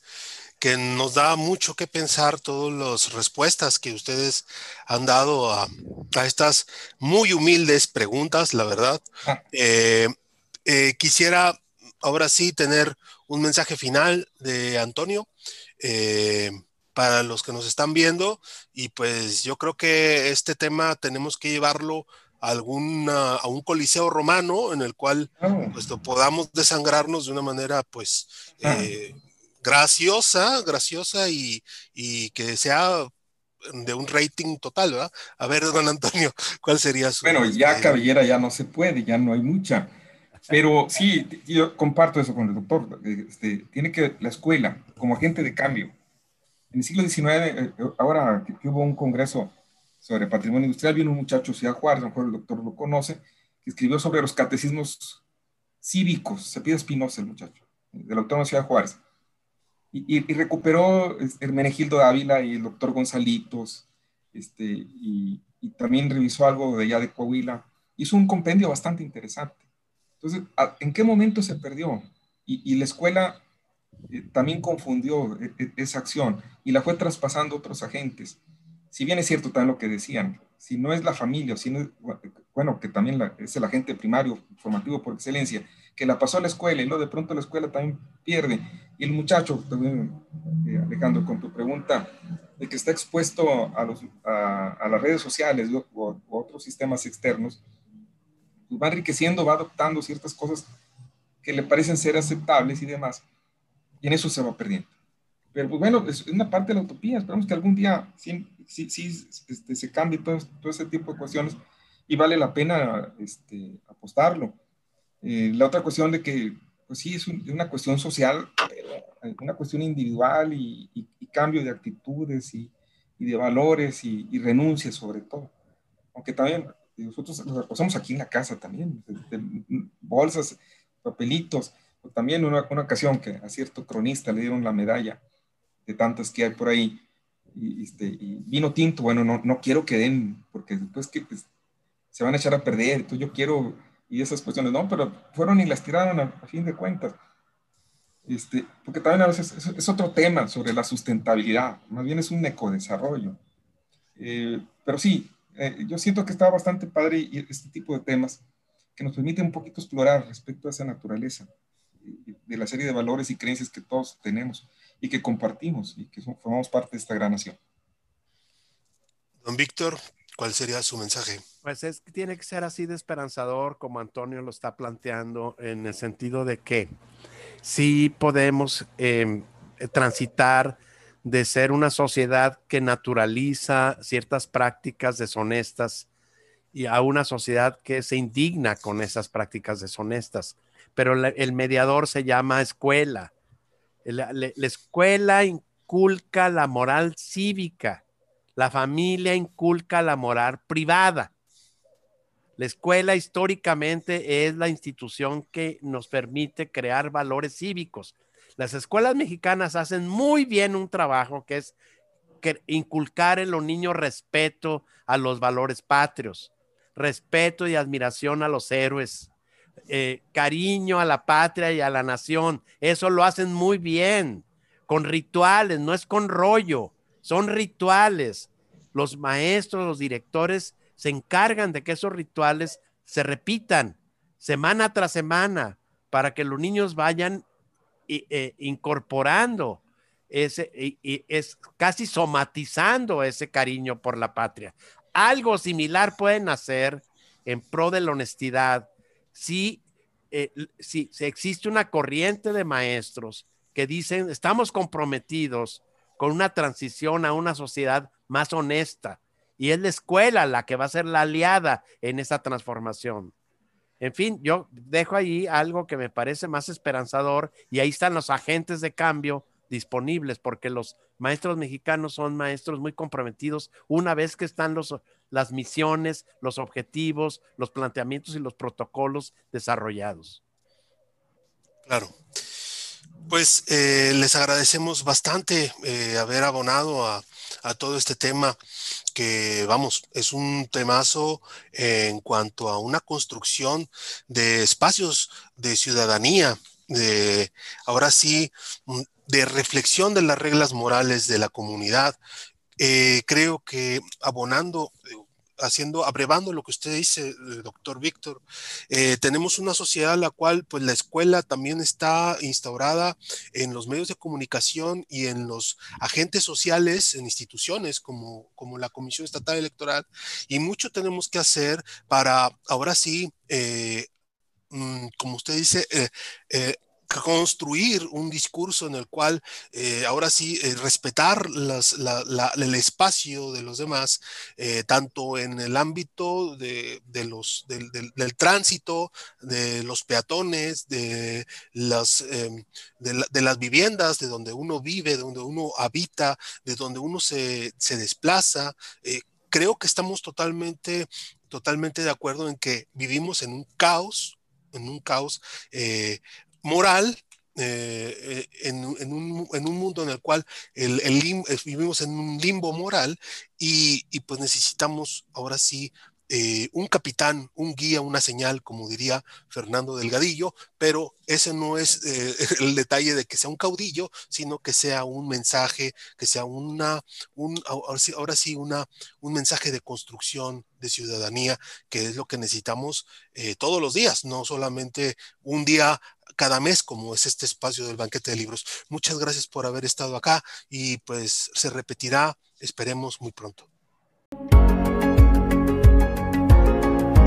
que, nos da mucho que pensar todas las respuestas que ustedes han dado a, a estas muy humildes preguntas, la verdad. Ah. Eh, eh, quisiera ahora sí tener un mensaje final de Antonio para los que nos están viendo y pues yo creo que este tema tenemos que llevarlo alguna, a un coliseo romano en el cual oh. pues, podamos desangrarnos de una manera pues ah. eh, graciosa, graciosa y, y, que sea de un rating total, ¿verdad? A ver, don Antonio, ¿cuál sería su... Bueno, ya cabellera ya no se puede, ya no hay mucha. Pero sí, yo comparto eso con el doctor. Este, tiene que la escuela, como agente de cambio. En el siglo XIX, eh, ahora que hubo un congreso sobre patrimonio industrial, vino un muchacho, Ciudad Juárez, a lo mejor el doctor lo conoce, que escribió sobre los catecismos cívicos, se pide Espinosa el muchacho, del doctor Ciudad Juárez. Y, recuperó Hermenegildo Ávila y el doctor Gonzalitos, este, y, también revisó algo de allá de Coahuila. Hizo un compendio bastante interesante. Entonces, ¿en qué momento se perdió? Y, la escuela eh, también confundió e, e, esa acción y la fue traspasando otros agentes. Si bien es cierto también lo que decían, si no es la familia, si bueno, que también es el agente primario formativo por excelencia, que la pasó a la escuela y luego de pronto la escuela también pierde. Y el muchacho, también, eh, Alejandro, con tu pregunta, de que está expuesto a, las redes sociales o, otros sistemas externos, pues va enriqueciendo, va adoptando ciertas cosas que le parecen ser aceptables y demás, y en eso se va perdiendo. Pero pues bueno, es una parte de la utopía, esperamos que algún día sí, sí, sí este, se cambie todo, todo, ese tipo de cuestiones y vale la pena este, apostarlo. Eh, la otra cuestión de que, pues sí, es una cuestión social, una cuestión individual y, cambio de actitudes y, de valores y, renuncias sobre todo. Aunque también nosotros nos pasamos aquí en la casa también, bolsas, papelitos, también una, una ocasión que a cierto cronista le dieron la medalla de tantas que hay por ahí, y, este, y vino tinto, bueno, no, no quiero que den, porque después que pues, se van a echar a perder, entonces yo quiero, y esas cuestiones, no, pero fueron y las tiraron a, fin de cuentas. Este, porque también a veces es, otro tema sobre la sustentabilidad, más bien es un ecodesarrollo. Eh, pero sí, eh, yo siento que está bastante padre este tipo de temas que nos permite un poquito explorar respecto a esa naturaleza de la serie de valores y creencias que todos tenemos y que compartimos y que formamos parte de esta gran nación. Don Víctor, ¿cuál sería su mensaje? Pues es que tiene que ser así de esperanzador como Antonio lo está planteando en el sentido de que sí podemos em, transitar de ser una sociedad que naturaliza ciertas prácticas deshonestas y a una sociedad que se indigna con esas prácticas deshonestas. Pero el mediador se llama escuela la, escuela inculca la moral cívica, la familia inculca la moral privada. La escuela históricamente es la institución que nos permite crear valores cívicos. Las escuelas mexicanas hacen muy bien un trabajo que es inculcar en los niños respeto a los valores patrios, respeto y admiración a los héroes, eh, cariño a la patria y a la nación. Eso lo hacen muy bien, con rituales, no es con rollo, son rituales. Los maestros, los directores se encargan de que esos rituales se repitan semana tras semana para que los niños vayan eh, incorporando ese, y, es casi somatizando ese cariño por la patria. Algo similar pueden hacer en pro de la honestidad, eh, si, si, existe una corriente de maestros que dicen, estamos comprometidos con una transición a una sociedad más honesta, y es la escuela la que va a ser la aliada en esa transformación. En fin, yo dejo ahí algo que me parece más esperanzador y ahí están los agentes de cambio disponibles, porque los maestros mexicanos son maestros muy comprometidos una vez que están los, las misiones, los objetivos, los planteamientos y los protocolos desarrollados. Claro. Pues eh, les agradecemos bastante eh, haber abonado a, a, todo este tema que, vamos, es un temazo en cuanto a una construcción de espacios de ciudadanía, de ahora sí de reflexión de las reglas morales de la comunidad. Eh, creo que abonando, haciendo, abrevando lo que usted dice, eh, doctor Víctor, eh, tenemos una sociedad en la cual pues la escuela también está instaurada en los medios de comunicación y en los agentes sociales, en instituciones como, como la Comisión Estatal Electoral, y mucho tenemos que hacer para ahora sí mm, como usted dice, construir un discurso en el cual eh, ahora sí eh, respetar el espacio de los demás, eh, tanto en el ámbito de, los, del, tránsito, de los peatones, de las, em, de, las viviendas, de donde uno vive, de donde uno habita, de donde uno se, se desplaza. creo que estamos totalmente, totalmente de acuerdo en que vivimos en un caos en un caos moral eh, eh, en, un, mundo en el cual el vivimos en un limbo moral y, pues necesitamos ahora sí eh, un capitán, un guía, una señal, como diría Fernando Delgadillo, pero ese no es eh, el detalle de que sea un caudillo, sino que sea un mensaje, que sea una, un, ahora sí, una, un mensaje de construcción de ciudadanía, que es lo que necesitamos eh, todos los días, no solamente un día cada mes, como es este espacio del banquete de libros. Muchas gracias por haber estado acá y pues se repetirá, esperemos, muy pronto.